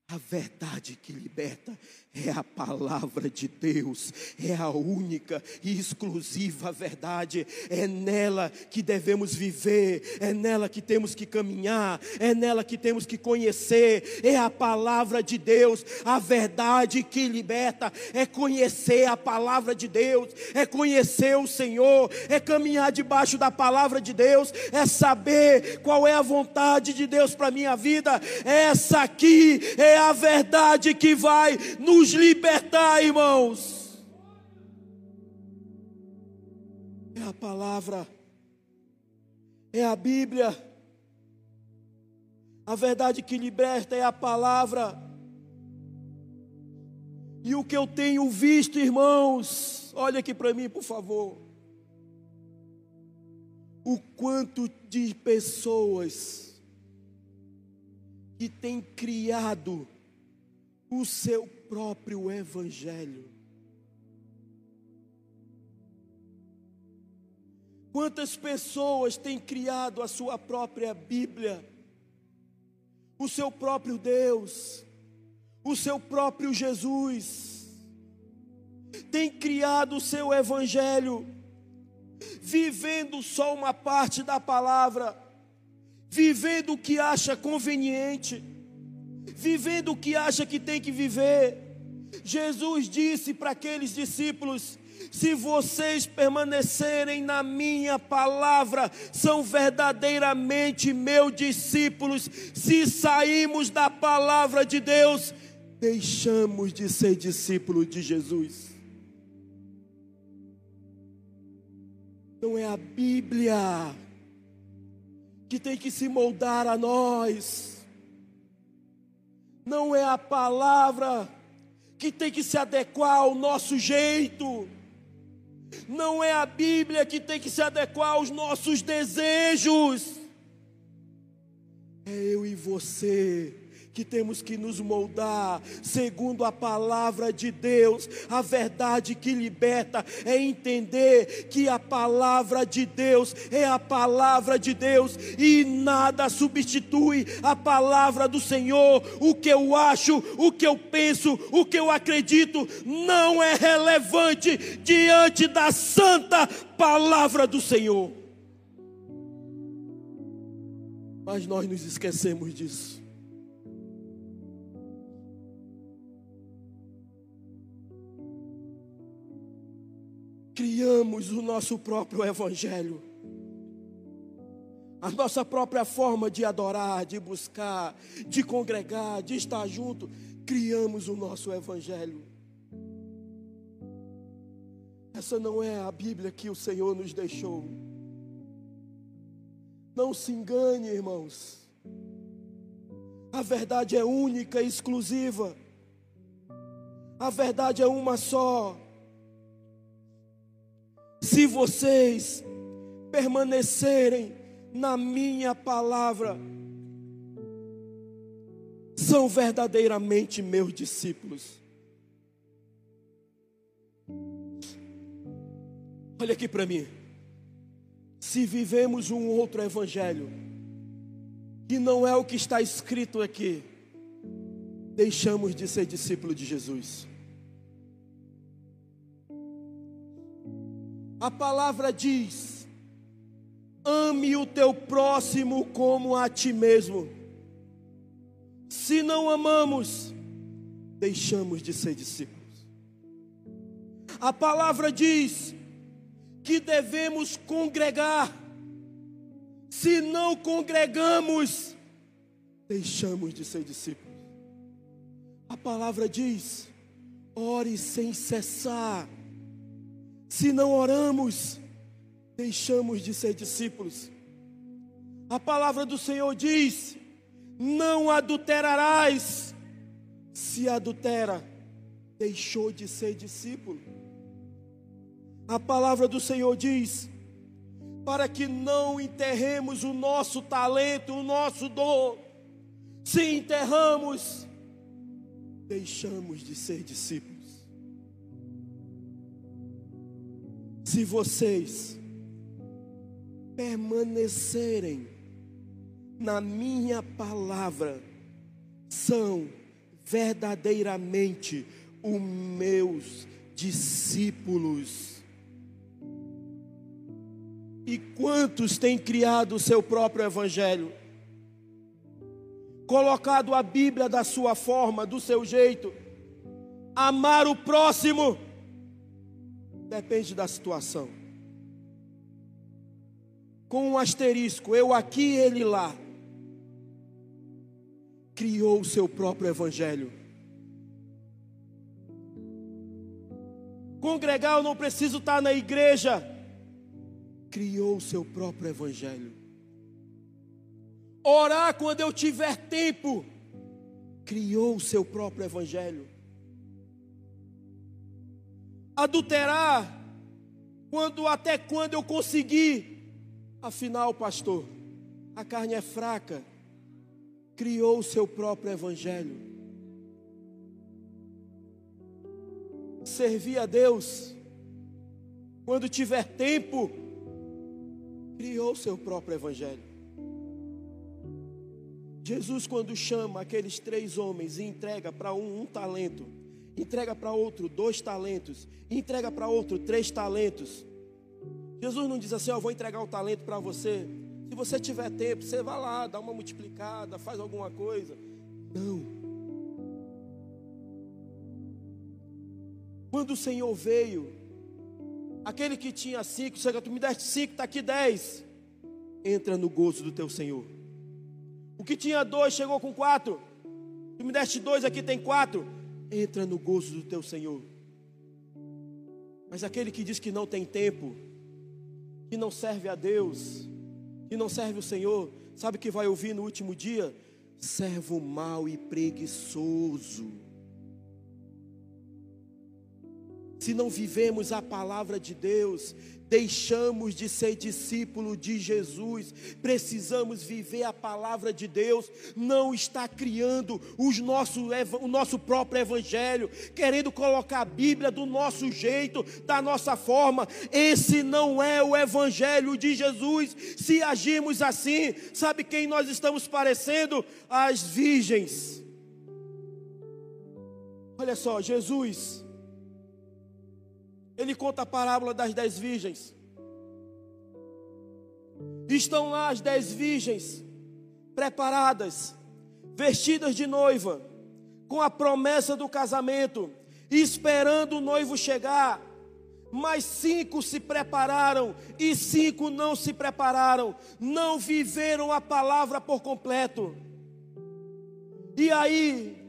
A verdade que liberta é a palavra de Deus, é a única e exclusiva verdade, é nela que devemos viver, é nela que temos que caminhar, é nela que temos que conhecer, é a palavra de Deus, a verdade que liberta, é conhecer a palavra de Deus, é conhecer o Senhor, é caminhar debaixo da palavra de Deus, é saber qual é a vontade de Deus para minha vida, essa aqui é a verdade que vai nos libertar, irmãos. É a palavra, é a Bíblia. A verdade que liberta é a palavra. E o que eu tenho visto, irmãos, olha aqui para mim, por favor. O quanto de pessoas que têm criado o seu próprio Evangelho. Quantas pessoas têm criado a sua própria Bíblia, o seu próprio Deus, o seu próprio Jesus, tem criado o seu Evangelho, vivendo só uma parte da palavra, vivendo o que acha conveniente, vivendo o que acha que tem que viver. Jesus disse para aqueles discípulos: se vocês permanecerem na minha palavra, são verdadeiramente meus discípulos. Se saímos da palavra de Deus, deixamos de ser discípulos de Jesus. Não é a Bíblia que tem que se moldar a nós. Não é a palavra que tem que se adequar ao nosso jeito. Não é a Bíblia que tem que se adequar aos nossos desejos. É eu e você que temos que nos moldar segundo a palavra de Deus. A verdade que liberta é entender que a palavra de Deus é a palavra de Deus e nada substitui a palavra do Senhor. O que eu acho, o que eu penso, o que eu acredito não é relevante diante da santa palavra do Senhor. Mas nós nos esquecemos disso. Criamos o nosso próprio evangelho. A nossa própria forma de adorar, de buscar, de congregar, de estar junto, criamos o nosso evangelho. Essa não é a Bíblia que o Senhor nos deixou. Não se engane, irmãos. A verdade é única e exclusiva. A verdade é uma só se vocês permanecerem na minha palavra, são verdadeiramente meus discípulos. Olha aqui para mim. Se vivemos um outro evangelho, que não é o que está escrito aqui, deixamos de ser discípulo de Jesus. A palavra diz: ame o teu próximo como a ti mesmo. Se não amamos, deixamos de ser discípulos. A palavra diz que devemos congregar. Se não congregamos, deixamos de ser discípulos. A palavra diz: ore sem cessar. Se não oramos, deixamos de ser discípulos. A palavra do Senhor diz: não adulterarás. Se adultera, deixou de ser discípulo. A palavra do Senhor diz: para que não enterremos o nosso talento, o nosso dom. Se enterramos, deixamos de ser discípulos. Se vocês permanecerem na minha palavra, são verdadeiramente os meus discípulos. E quantos têm criado o seu próprio evangelho? Colocado a Bíblia da sua forma, do seu jeito, amar o próximo Depende da situação. Com um asterisco, eu aqui, ele lá. Criou o seu próprio evangelho. Congregar, eu não preciso estar na igreja. Criou o seu próprio evangelho. Orar quando eu tiver tempo. Criou o seu próprio evangelho adulterar quando até quando eu conseguir. Afinal, pastor, a carne é fraca. Criou o seu próprio evangelho. Servir a Deus quando tiver tempo. Criou o seu próprio evangelho. Jesus, quando chama aqueles três homens e entrega para um um talento, entrega para outro dois talentos, entrega para outro três talentos. Jesus não diz assim: Ó, vou entregar o talento para você. Se você tiver tempo, você vai lá, dá uma multiplicada, faz alguma coisa. Não. Quando o Senhor veio, aquele que tinha cinco, chega, tu me deste cinco, está aqui dez. Entra no gozo do teu Senhor. O que tinha dois chegou com quatro. Tu me deste dois, aqui tem quatro. Entra no gozo do teu Senhor. Mas aquele que diz que não tem tempo, que não serve a Deus, que não serve o Senhor, sabe que vai ouvir no último dia? Servo mau e preguiçoso. Se não vivemos a palavra de Deus, deixamos de ser discípulo de Jesus, precisamos viver a palavra de Deus, não está criando os nosso, o nosso próprio evangelho, querendo colocar a Bíblia do nosso jeito, da nossa forma. Esse não é o evangelho de Jesus. Se agirmos assim, sabe quem nós estamos parecendo? As virgens. Olha só, Jesus ele conta a parábola das dez virgens. Estão lá as dez virgens, preparadas, vestidas de noiva, com a promessa do casamento, esperando o noivo chegar. Mas cinco se prepararam e cinco não se prepararam, não viveram a palavra por completo. E aí,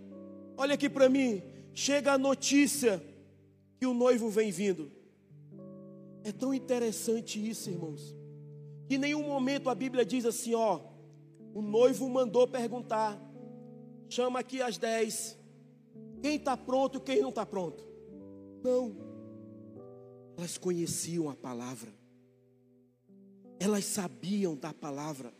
olha aqui para mim, chega a notícia que o noivo vem vindo. É tão interessante isso, irmãos, que em nenhum momento a Bíblia diz assim: ó, o noivo mandou perguntar, chama aqui as dez, quem está pronto, quem não está pronto. Não, elas conheciam a palavra, elas sabiam da palavra,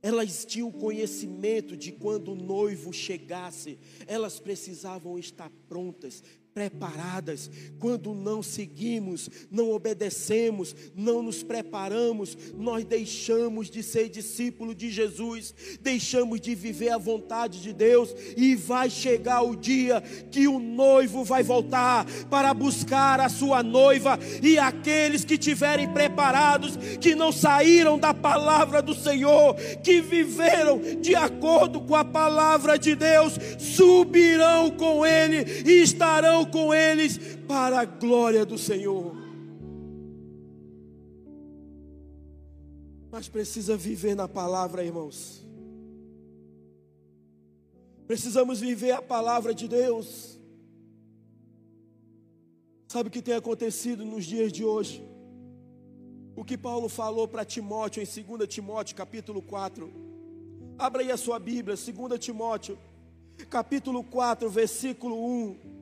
elas tinham conhecimento de quando o noivo chegasse, elas precisavam estar prontas, preparadas. Quando não seguimos, não obedecemos, não nos preparamos, nós deixamos de ser discípulo de Jesus, deixamos de viver a vontade de Deus e vai chegar o dia que o noivo vai voltar para buscar a sua noiva e aqueles que tiverem preparados, que não saíram da palavra do Senhor, que viveram de acordo com a palavra de Deus, subirão com ele e estarão com eles para a glória do Senhor. Mas precisa viver na palavra, irmãos. Precisamos viver a palavra de Deus. Sabe o que tem acontecido nos dias de hoje? O que Paulo falou para Timóteo em 2 Timóteo, capítulo 4. Abra aí a sua Bíblia, 2 Timóteo, capítulo 4, versículo 1.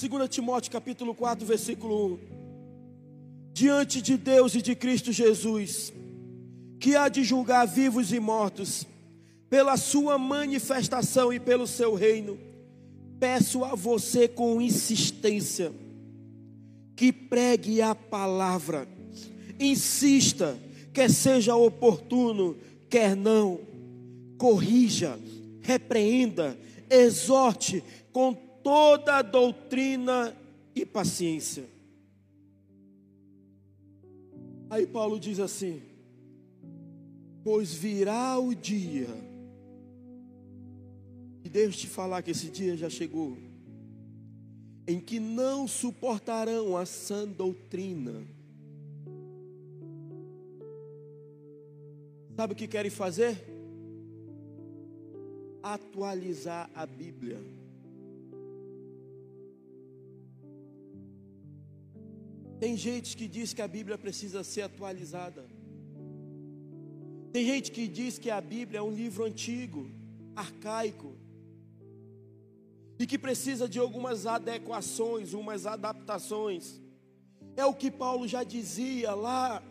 2 Timóteo capítulo 4, versículo 1. Diante de Deus e de Cristo Jesus, que há de julgar vivos e mortos, pela sua manifestação e pelo seu reino, peço a você com insistência que pregue a palavra, insista, quer seja oportuno, quer não, corrija, repreenda, exorte com toda doutrina e paciência. Aí Paulo diz assim: Pois virá o dia, e Deus te falar que esse dia já chegou, em que não suportarão a sã doutrina. Sabe o que querem fazer? Atualizar a Bíblia. Tem gente que diz que a Bíblia precisa ser atualizada. Tem gente que diz que a Bíblia é um livro antigo, arcaico, e que precisa de algumas adequações, umas adaptações. É o que Paulo já dizia lá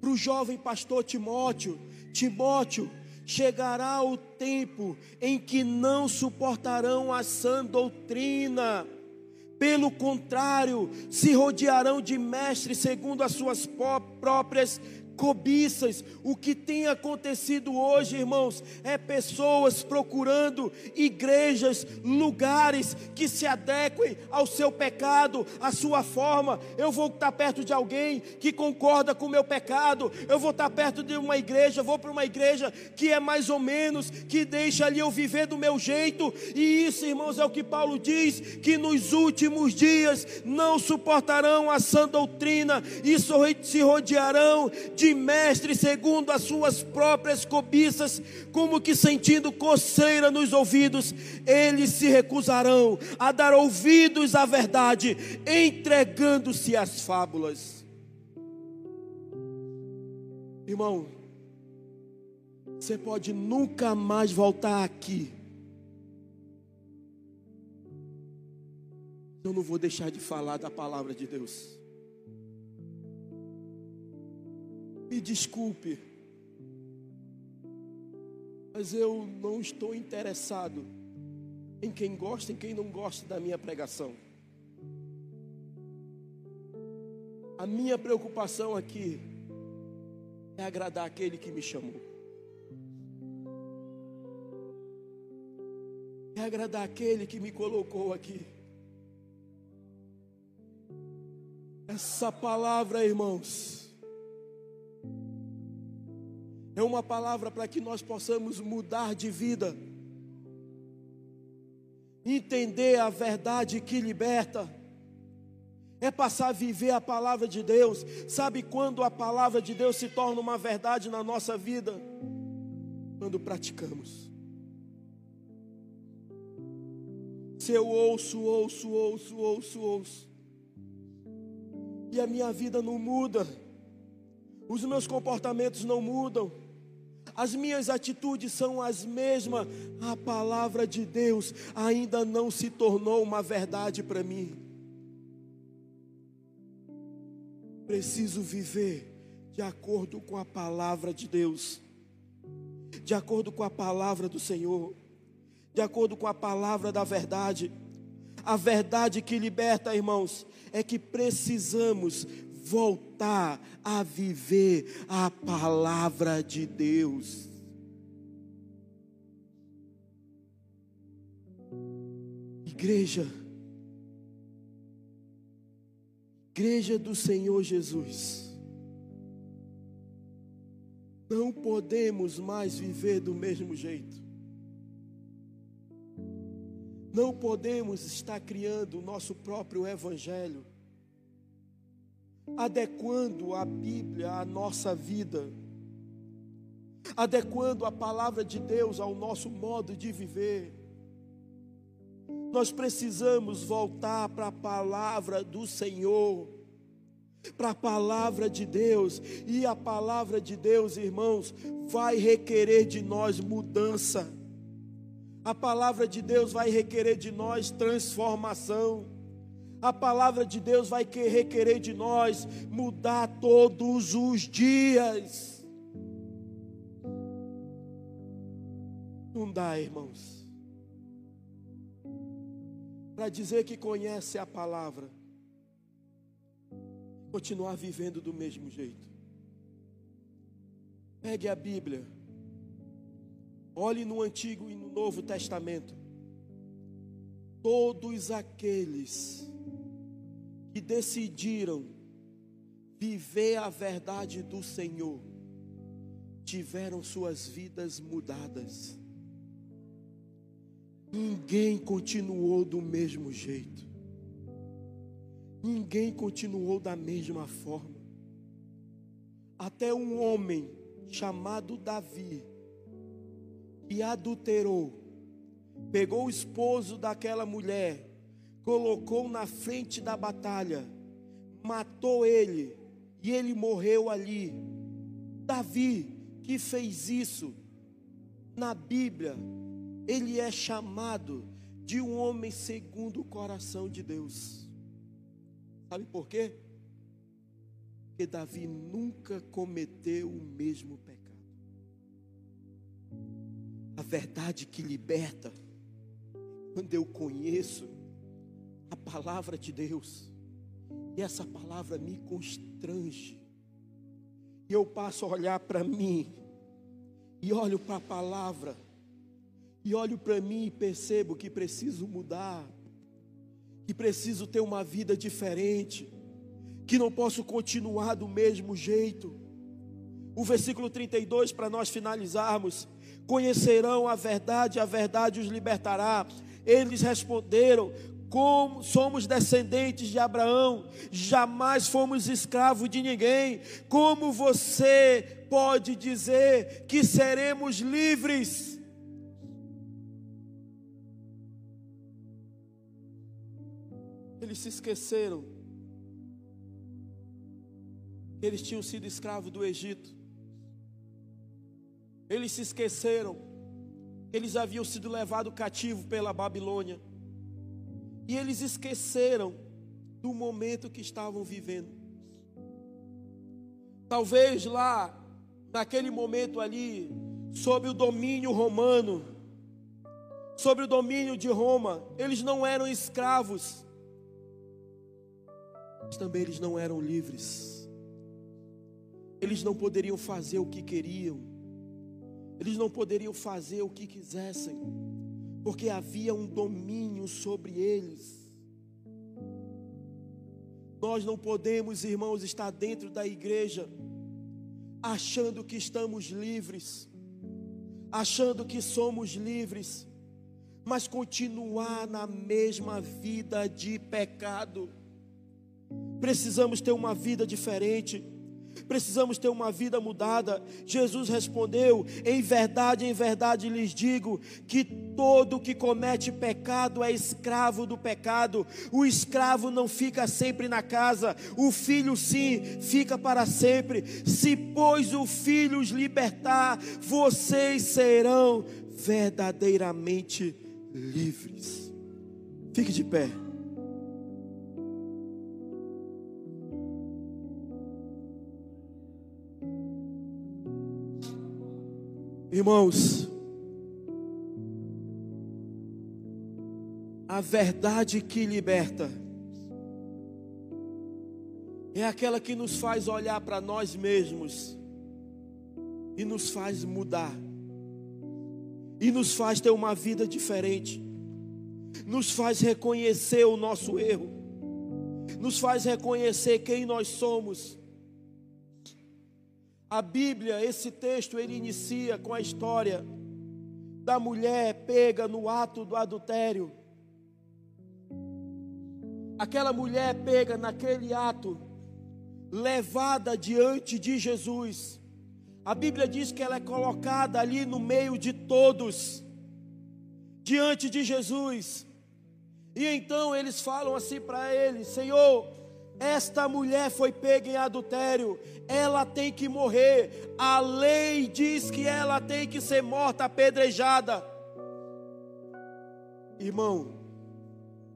para o jovem pastor Timóteo: Timóteo, chegará o tempo em que não suportarão a sã doutrina pelo contrário, se rodearão de mestres segundo as suas próprias cobiças. O que tem acontecido hoje, irmãos, é pessoas procurando igrejas, lugares que se adequem ao seu pecado, à sua forma. Eu vou estar perto de alguém que concorda com o meu pecado, eu vou estar perto de uma igreja, vou para uma igreja que é mais ou menos, que deixa ali eu viver do meu jeito, e isso, irmãos, é o que Paulo diz: que nos últimos dias não suportarão a sã doutrina, e se rodearão de de mestre segundo as suas próprias cobiças, como que sentindo coceira nos ouvidos, eles se recusarão a dar ouvidos à verdade, entregando-se às fábulas. Irmão, você pode nunca mais voltar aqui. Eu não vou deixar de falar da palavra de Deus. Me desculpe, mas eu não estou interessado em quem gosta e quem não gosta da minha pregação. A minha preocupação aqui é agradar aquele que me chamou. É agradar aquele que me colocou aqui. Essa palavra, irmãos, é uma palavra para que nós possamos mudar de vida, entender a verdade que liberta, é passar a viver a palavra de Deus. Sabe quando a palavra de Deus se torna uma verdade na nossa vida? Quando praticamos. Se eu ouço, ouço, ouço, ouço, ouço, e a minha vida não muda, os meus comportamentos não mudam, as minhas atitudes são as mesmas, a palavra de Deus ainda não se tornou uma verdade para mim. Preciso viver de acordo com a palavra de Deus, de acordo com a palavra do Senhor, de acordo com a palavra da verdade. A verdade que liberta, irmãos, é que precisamos voltar a viver a palavra de Deus. Igreja, Igreja do Senhor Jesus, não podemos mais viver do mesmo jeito. Não podemos estar criando o nosso próprio evangelho adequando a Bíblia à nossa vida, adequando a palavra de Deus ao nosso modo de viver. Nós precisamos voltar para a palavra do Senhor, para a palavra de Deus, e a palavra de Deus, irmãos, vai requerer de nós mudança. A palavra de Deus vai requerer de nós transformação. A palavra de Deus vai requerer de nós mudar todos os dias. Não dá, irmãos, para dizer que conhece a palavra, continuar vivendo do mesmo jeito. Pegue a Bíblia, olhe no Antigo e no Novo Testamento. Todos aqueles que decidiram viver a verdade do Senhor, tiveram suas vidas mudadas. Ninguém continuou do mesmo jeito. Ninguém continuou da mesma forma. Até um homem chamado Davi, que adulterou, pegou o esposo daquela mulher colocou na frente da batalha, matou ele e ele morreu ali. Davi, que fez isso, na Bíblia, ele é chamado de um homem segundo o coração de Deus. Sabe por quê? Porque Davi nunca cometeu o mesmo pecado. A verdade que liberta, quando eu conheço a palavra de Deus. E essa palavra me constrange. E eu passo a olhar para mim, e olho para a palavra, e olho para mim e percebo que preciso mudar, que preciso ter uma vida diferente, que não posso continuar do mesmo jeito. O versículo 32, para nós finalizarmos: Conhecerão a verdade, a verdade os libertará. Eles responderam: como somos descendentes de Abraão, jamais fomos escravos de ninguém. Como você pode dizer que seremos livres? Eles se esqueceram que eles tinham sido escravos do Egito. Eles se esqueceram que eles haviam sido levados cativo pela Babilônia. E eles esqueceram do momento que estavam vivendo. Talvez lá, naquele momento ali, sob o domínio romano, sobre o domínio de Roma, eles não eram escravos, mas também eles não eram livres. Eles não poderiam fazer o que queriam, eles não poderiam fazer o que quisessem porque havia um domínio sobre eles. Nós não podemos, irmãos, estar dentro da igreja achando que estamos livres, achando que somos livres, mas continuar na mesma vida de pecado. Precisamos ter uma vida diferente precisamos ter uma vida mudada. Jesus respondeu: Em verdade, em verdade lhes digo que todo que comete pecado é escravo do pecado. O escravo não fica sempre na casa, o filho sim fica para sempre. Se, pois, o filho os libertar, vocês serão verdadeiramente livres. Fique de pé. Irmãos, a verdade que liberta é aquela que nos faz olhar para nós mesmos e nos faz mudar, e nos faz ter uma vida diferente, nos faz reconhecer o nosso erro, nos faz reconhecer quem nós somos a Bíblia, esse texto, ele inicia com a história da mulher pega no ato do adultério. Aquela mulher pega naquele ato, levada diante de Jesus. A Bíblia diz que ela é colocada ali no meio de todos, diante de Jesus. E então eles falam assim para ele: Senhor, esta mulher foi pega em adultério, ela tem que morrer. A lei diz que ela tem que ser morta apedrejada. Irmão,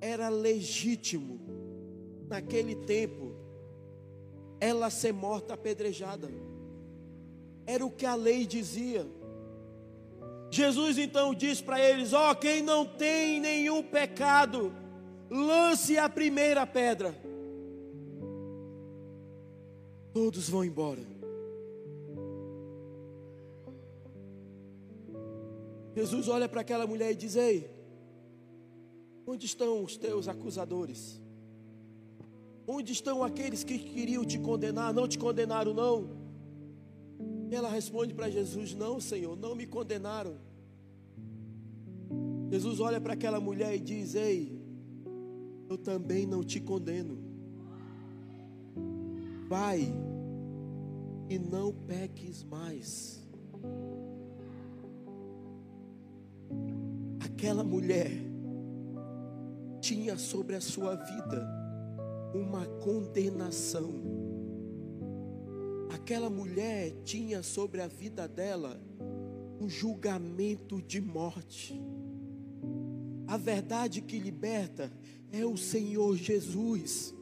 era legítimo naquele tempo ela ser morta apedrejada. Era o que a lei dizia. Jesus então diz para eles: Ó, oh, quem não tem nenhum pecado, lance a primeira pedra. Todos vão embora. Jesus olha para aquela mulher e diz: Ei, onde estão os teus acusadores? Onde estão aqueles que queriam te condenar? Não te condenaram, não? E ela responde para Jesus: Não, Senhor, não me condenaram. Jesus olha para aquela mulher e diz: Ei, eu também não te condeno. Vai e não peques mais. Aquela mulher tinha sobre a sua vida uma condenação. Aquela mulher tinha sobre a vida dela um julgamento de morte. A verdade que liberta é o Senhor Jesus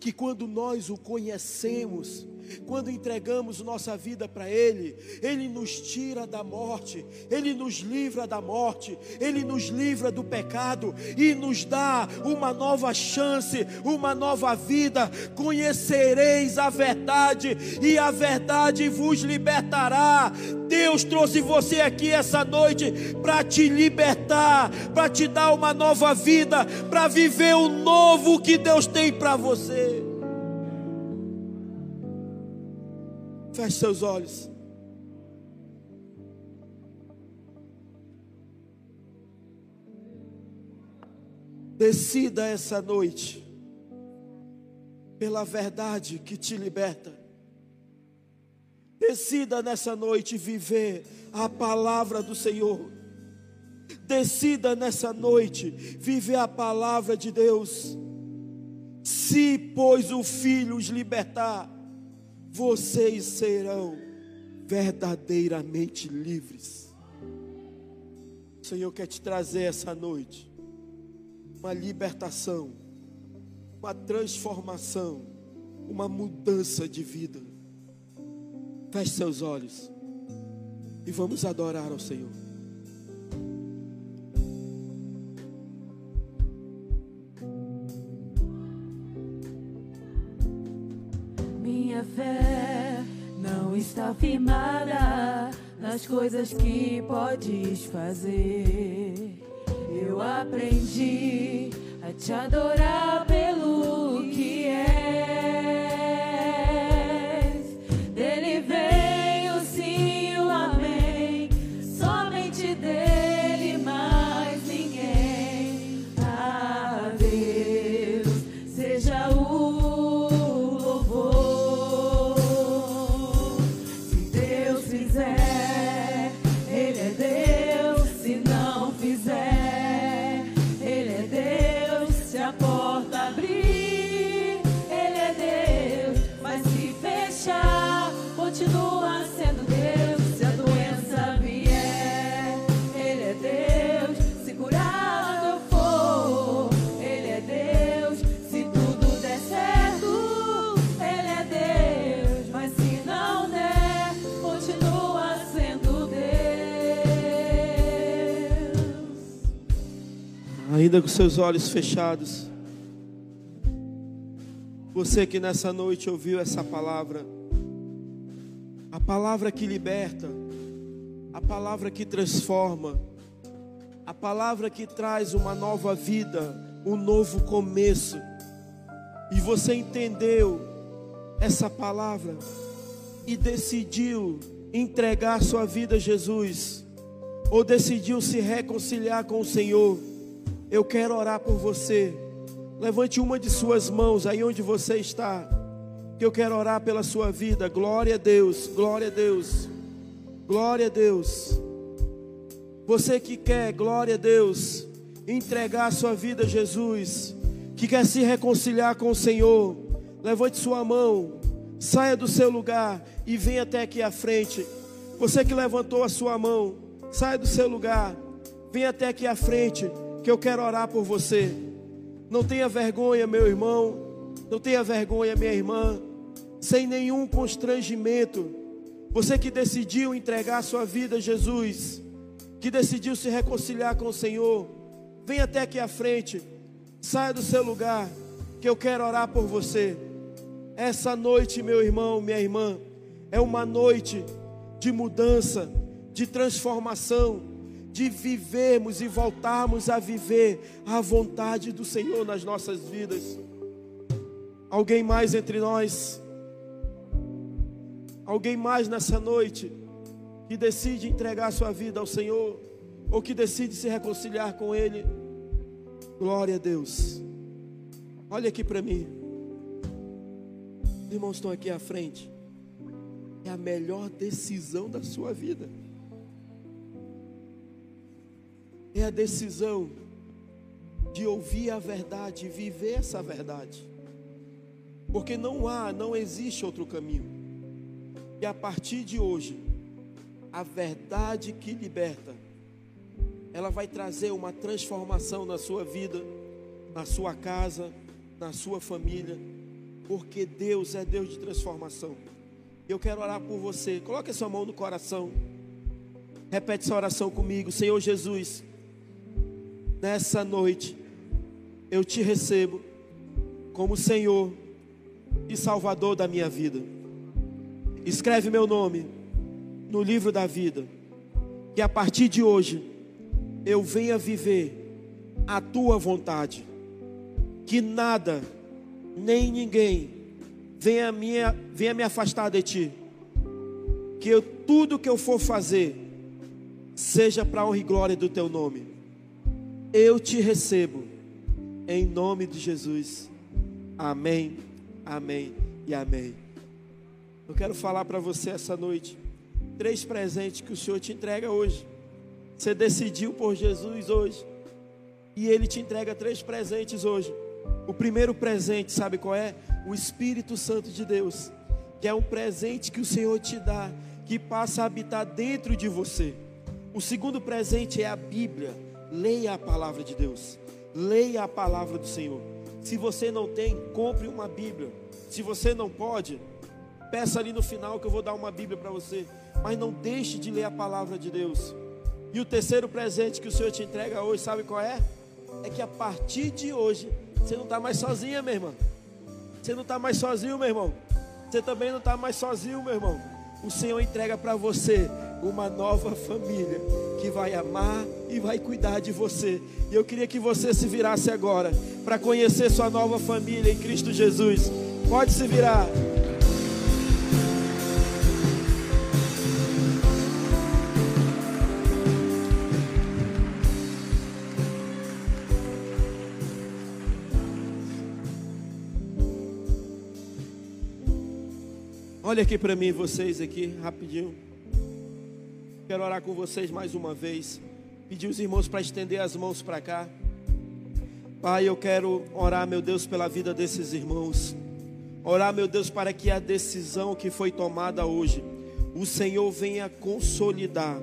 que quando nós o conhecemos, quando entregamos nossa vida para Ele, Ele nos tira da morte, Ele nos livra da morte, Ele nos livra do pecado e nos dá uma nova chance, uma nova vida. Conhecereis a verdade e a verdade vos libertará. Deus trouxe você aqui essa noite para te libertar, para te dar uma nova vida, para viver o novo que Deus tem para você. Feche seus olhos. Decida essa noite pela verdade que te liberta. Decida nessa noite viver a palavra do Senhor. Decida nessa noite viver a palavra de Deus. Se, pois, o Filho os libertar, vocês serão verdadeiramente livres. O Senhor quer te trazer essa noite uma libertação, uma transformação, uma mudança de vida. Feche seus olhos e vamos adorar ao Senhor. Firmada nas coisas que podes fazer. Eu aprendi a te adorar pelo que és. Ainda com seus olhos fechados. Você que nessa noite ouviu essa palavra, a palavra que liberta, a palavra que transforma, a palavra que traz uma nova vida, um novo começo, e você entendeu essa palavra e decidiu entregar sua vida a Jesus, ou decidiu se reconciliar com o Senhor, eu quero orar por você. Levante uma de suas mãos aí onde você está. Que eu quero orar pela sua vida. Glória a Deus, glória a Deus. Glória a Deus. Você que quer, glória a Deus, entregar a sua vida a Jesus, que quer se reconciliar com o Senhor, levante sua mão, saia do seu lugar e venha até aqui à frente. Você que levantou a sua mão, saia do seu lugar, venha até aqui à frente, que eu quero orar por você. Não tenha vergonha, meu irmão, não tenha vergonha, minha irmã, sem nenhum constrangimento. Você que decidiu entregar sua vida a Jesus, que decidiu se reconciliar com o Senhor, vem até aqui à frente, saia do seu lugar, que eu quero orar por você. Essa noite, meu irmão, minha irmã, é uma noite de mudança, de transformação, de vivermos e voltarmos a viver a vontade do Senhor nas nossas vidas. Alguém mais entre nós? Alguém mais nessa noite que decide entregar sua vida ao Senhor ou que decide se reconciliar com Ele? Glória a Deus. Olha aqui para mim. Os irmãos estão aqui à frente. É a melhor decisão da sua vida. É a decisão de ouvir a verdade viver essa verdade. Porque não há, não existe outro caminho. E a partir de hoje, a verdade que liberta, ela vai trazer uma transformação na sua vida, na sua casa, na sua família. porque Deus é Deus de transformação. Eu quero orar por você. Coloque a sua mão no coração. Repete essa oração comigo, Senhor Jesus. Nessa noite, eu te recebo como Senhor e Salvador da minha vida. Escreve meu nome no livro da vida, que a partir de hoje eu venha viver a tua vontade, que nada, nem ninguém venha me, venha me afastar de ti, que eu, tudo que eu for fazer seja para honra e glória do teu nome. Eu te recebo, em nome de Jesus. Amém, amém e amém. Eu quero falar para você essa noite três presentes que o Senhor te entrega hoje. Você decidiu por Jesus hoje. E Ele te entrega três presentes hoje. O primeiro presente, sabe qual é? O Espírito Santo de Deus, que é um presente que o Senhor te dá, que passa a habitar dentro de você. O segundo presente é a Bíblia. Leia a palavra de Deus. Leia a palavra do Senhor. Se você não tem, compre uma Bíblia. Se você não pode, peça ali no final que eu vou dar uma Bíblia para você. Mas não deixe de ler a palavra de Deus. E o terceiro presente que o Senhor te entrega hoje, sabe qual é? É que a partir de hoje, você não está mais sozinha, minha irmã. Você não está mais sozinho, meu irmão. Você também não está mais sozinho, meu irmão. O Senhor entrega para você uma nova família que vai amar e vai cuidar de você. E eu queria que você se virasse agora para conhecer sua nova família em Cristo Jesus. Pode se virar. Olha aqui para mim, vocês aqui, rapidinho. Quero orar com vocês mais uma vez. Pedir os irmãos para estender as mãos para cá. Pai, eu quero orar, meu Deus, pela vida desses irmãos. Orar, meu Deus, para que a decisão que foi tomada hoje, o Senhor venha consolidar,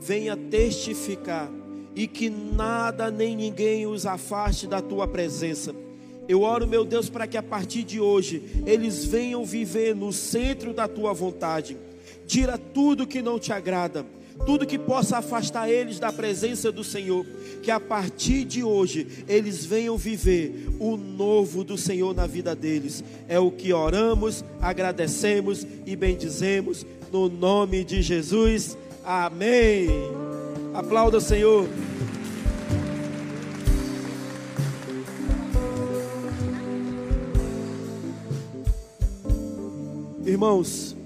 venha testificar e que nada nem ninguém os afaste da tua presença. Eu oro, meu Deus, para que a partir de hoje eles venham viver no centro da tua vontade. Tira tudo que não te agrada, tudo que possa afastar eles da presença do Senhor. Que a partir de hoje eles venham viver o novo do Senhor na vida deles. É o que oramos, agradecemos e bendizemos no nome de Jesus. Amém. Aplauda o Senhor. Irmãos,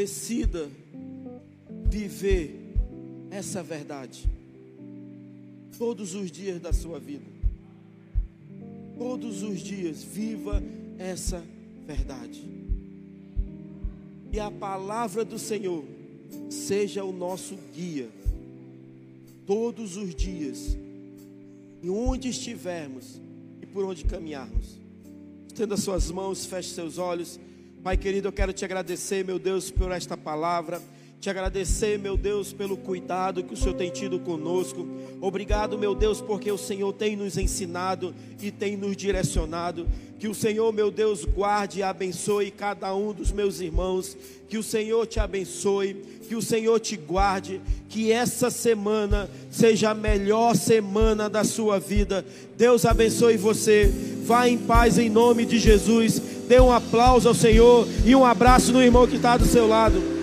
decida viver essa verdade todos os dias da sua vida. Todos os dias, viva essa verdade. E a palavra do Senhor seja o nosso guia. Todos os dias, e onde estivermos, por onde caminharmos. Estenda suas mãos, feche seus olhos. Pai querido, eu quero te agradecer, meu Deus, por esta palavra. Te agradecer, meu Deus, pelo cuidado que o Senhor tem tido conosco. Obrigado, meu Deus, porque o Senhor tem nos ensinado e tem nos direcionado. Que o Senhor, meu Deus, guarde e abençoe cada um dos meus irmãos. Que o Senhor te abençoe, que o Senhor te guarde, que essa semana seja a melhor semana da sua vida. Deus abençoe você. Vá em paz em nome de Jesus. Dê um aplauso ao Senhor e um abraço no irmão que está do seu lado.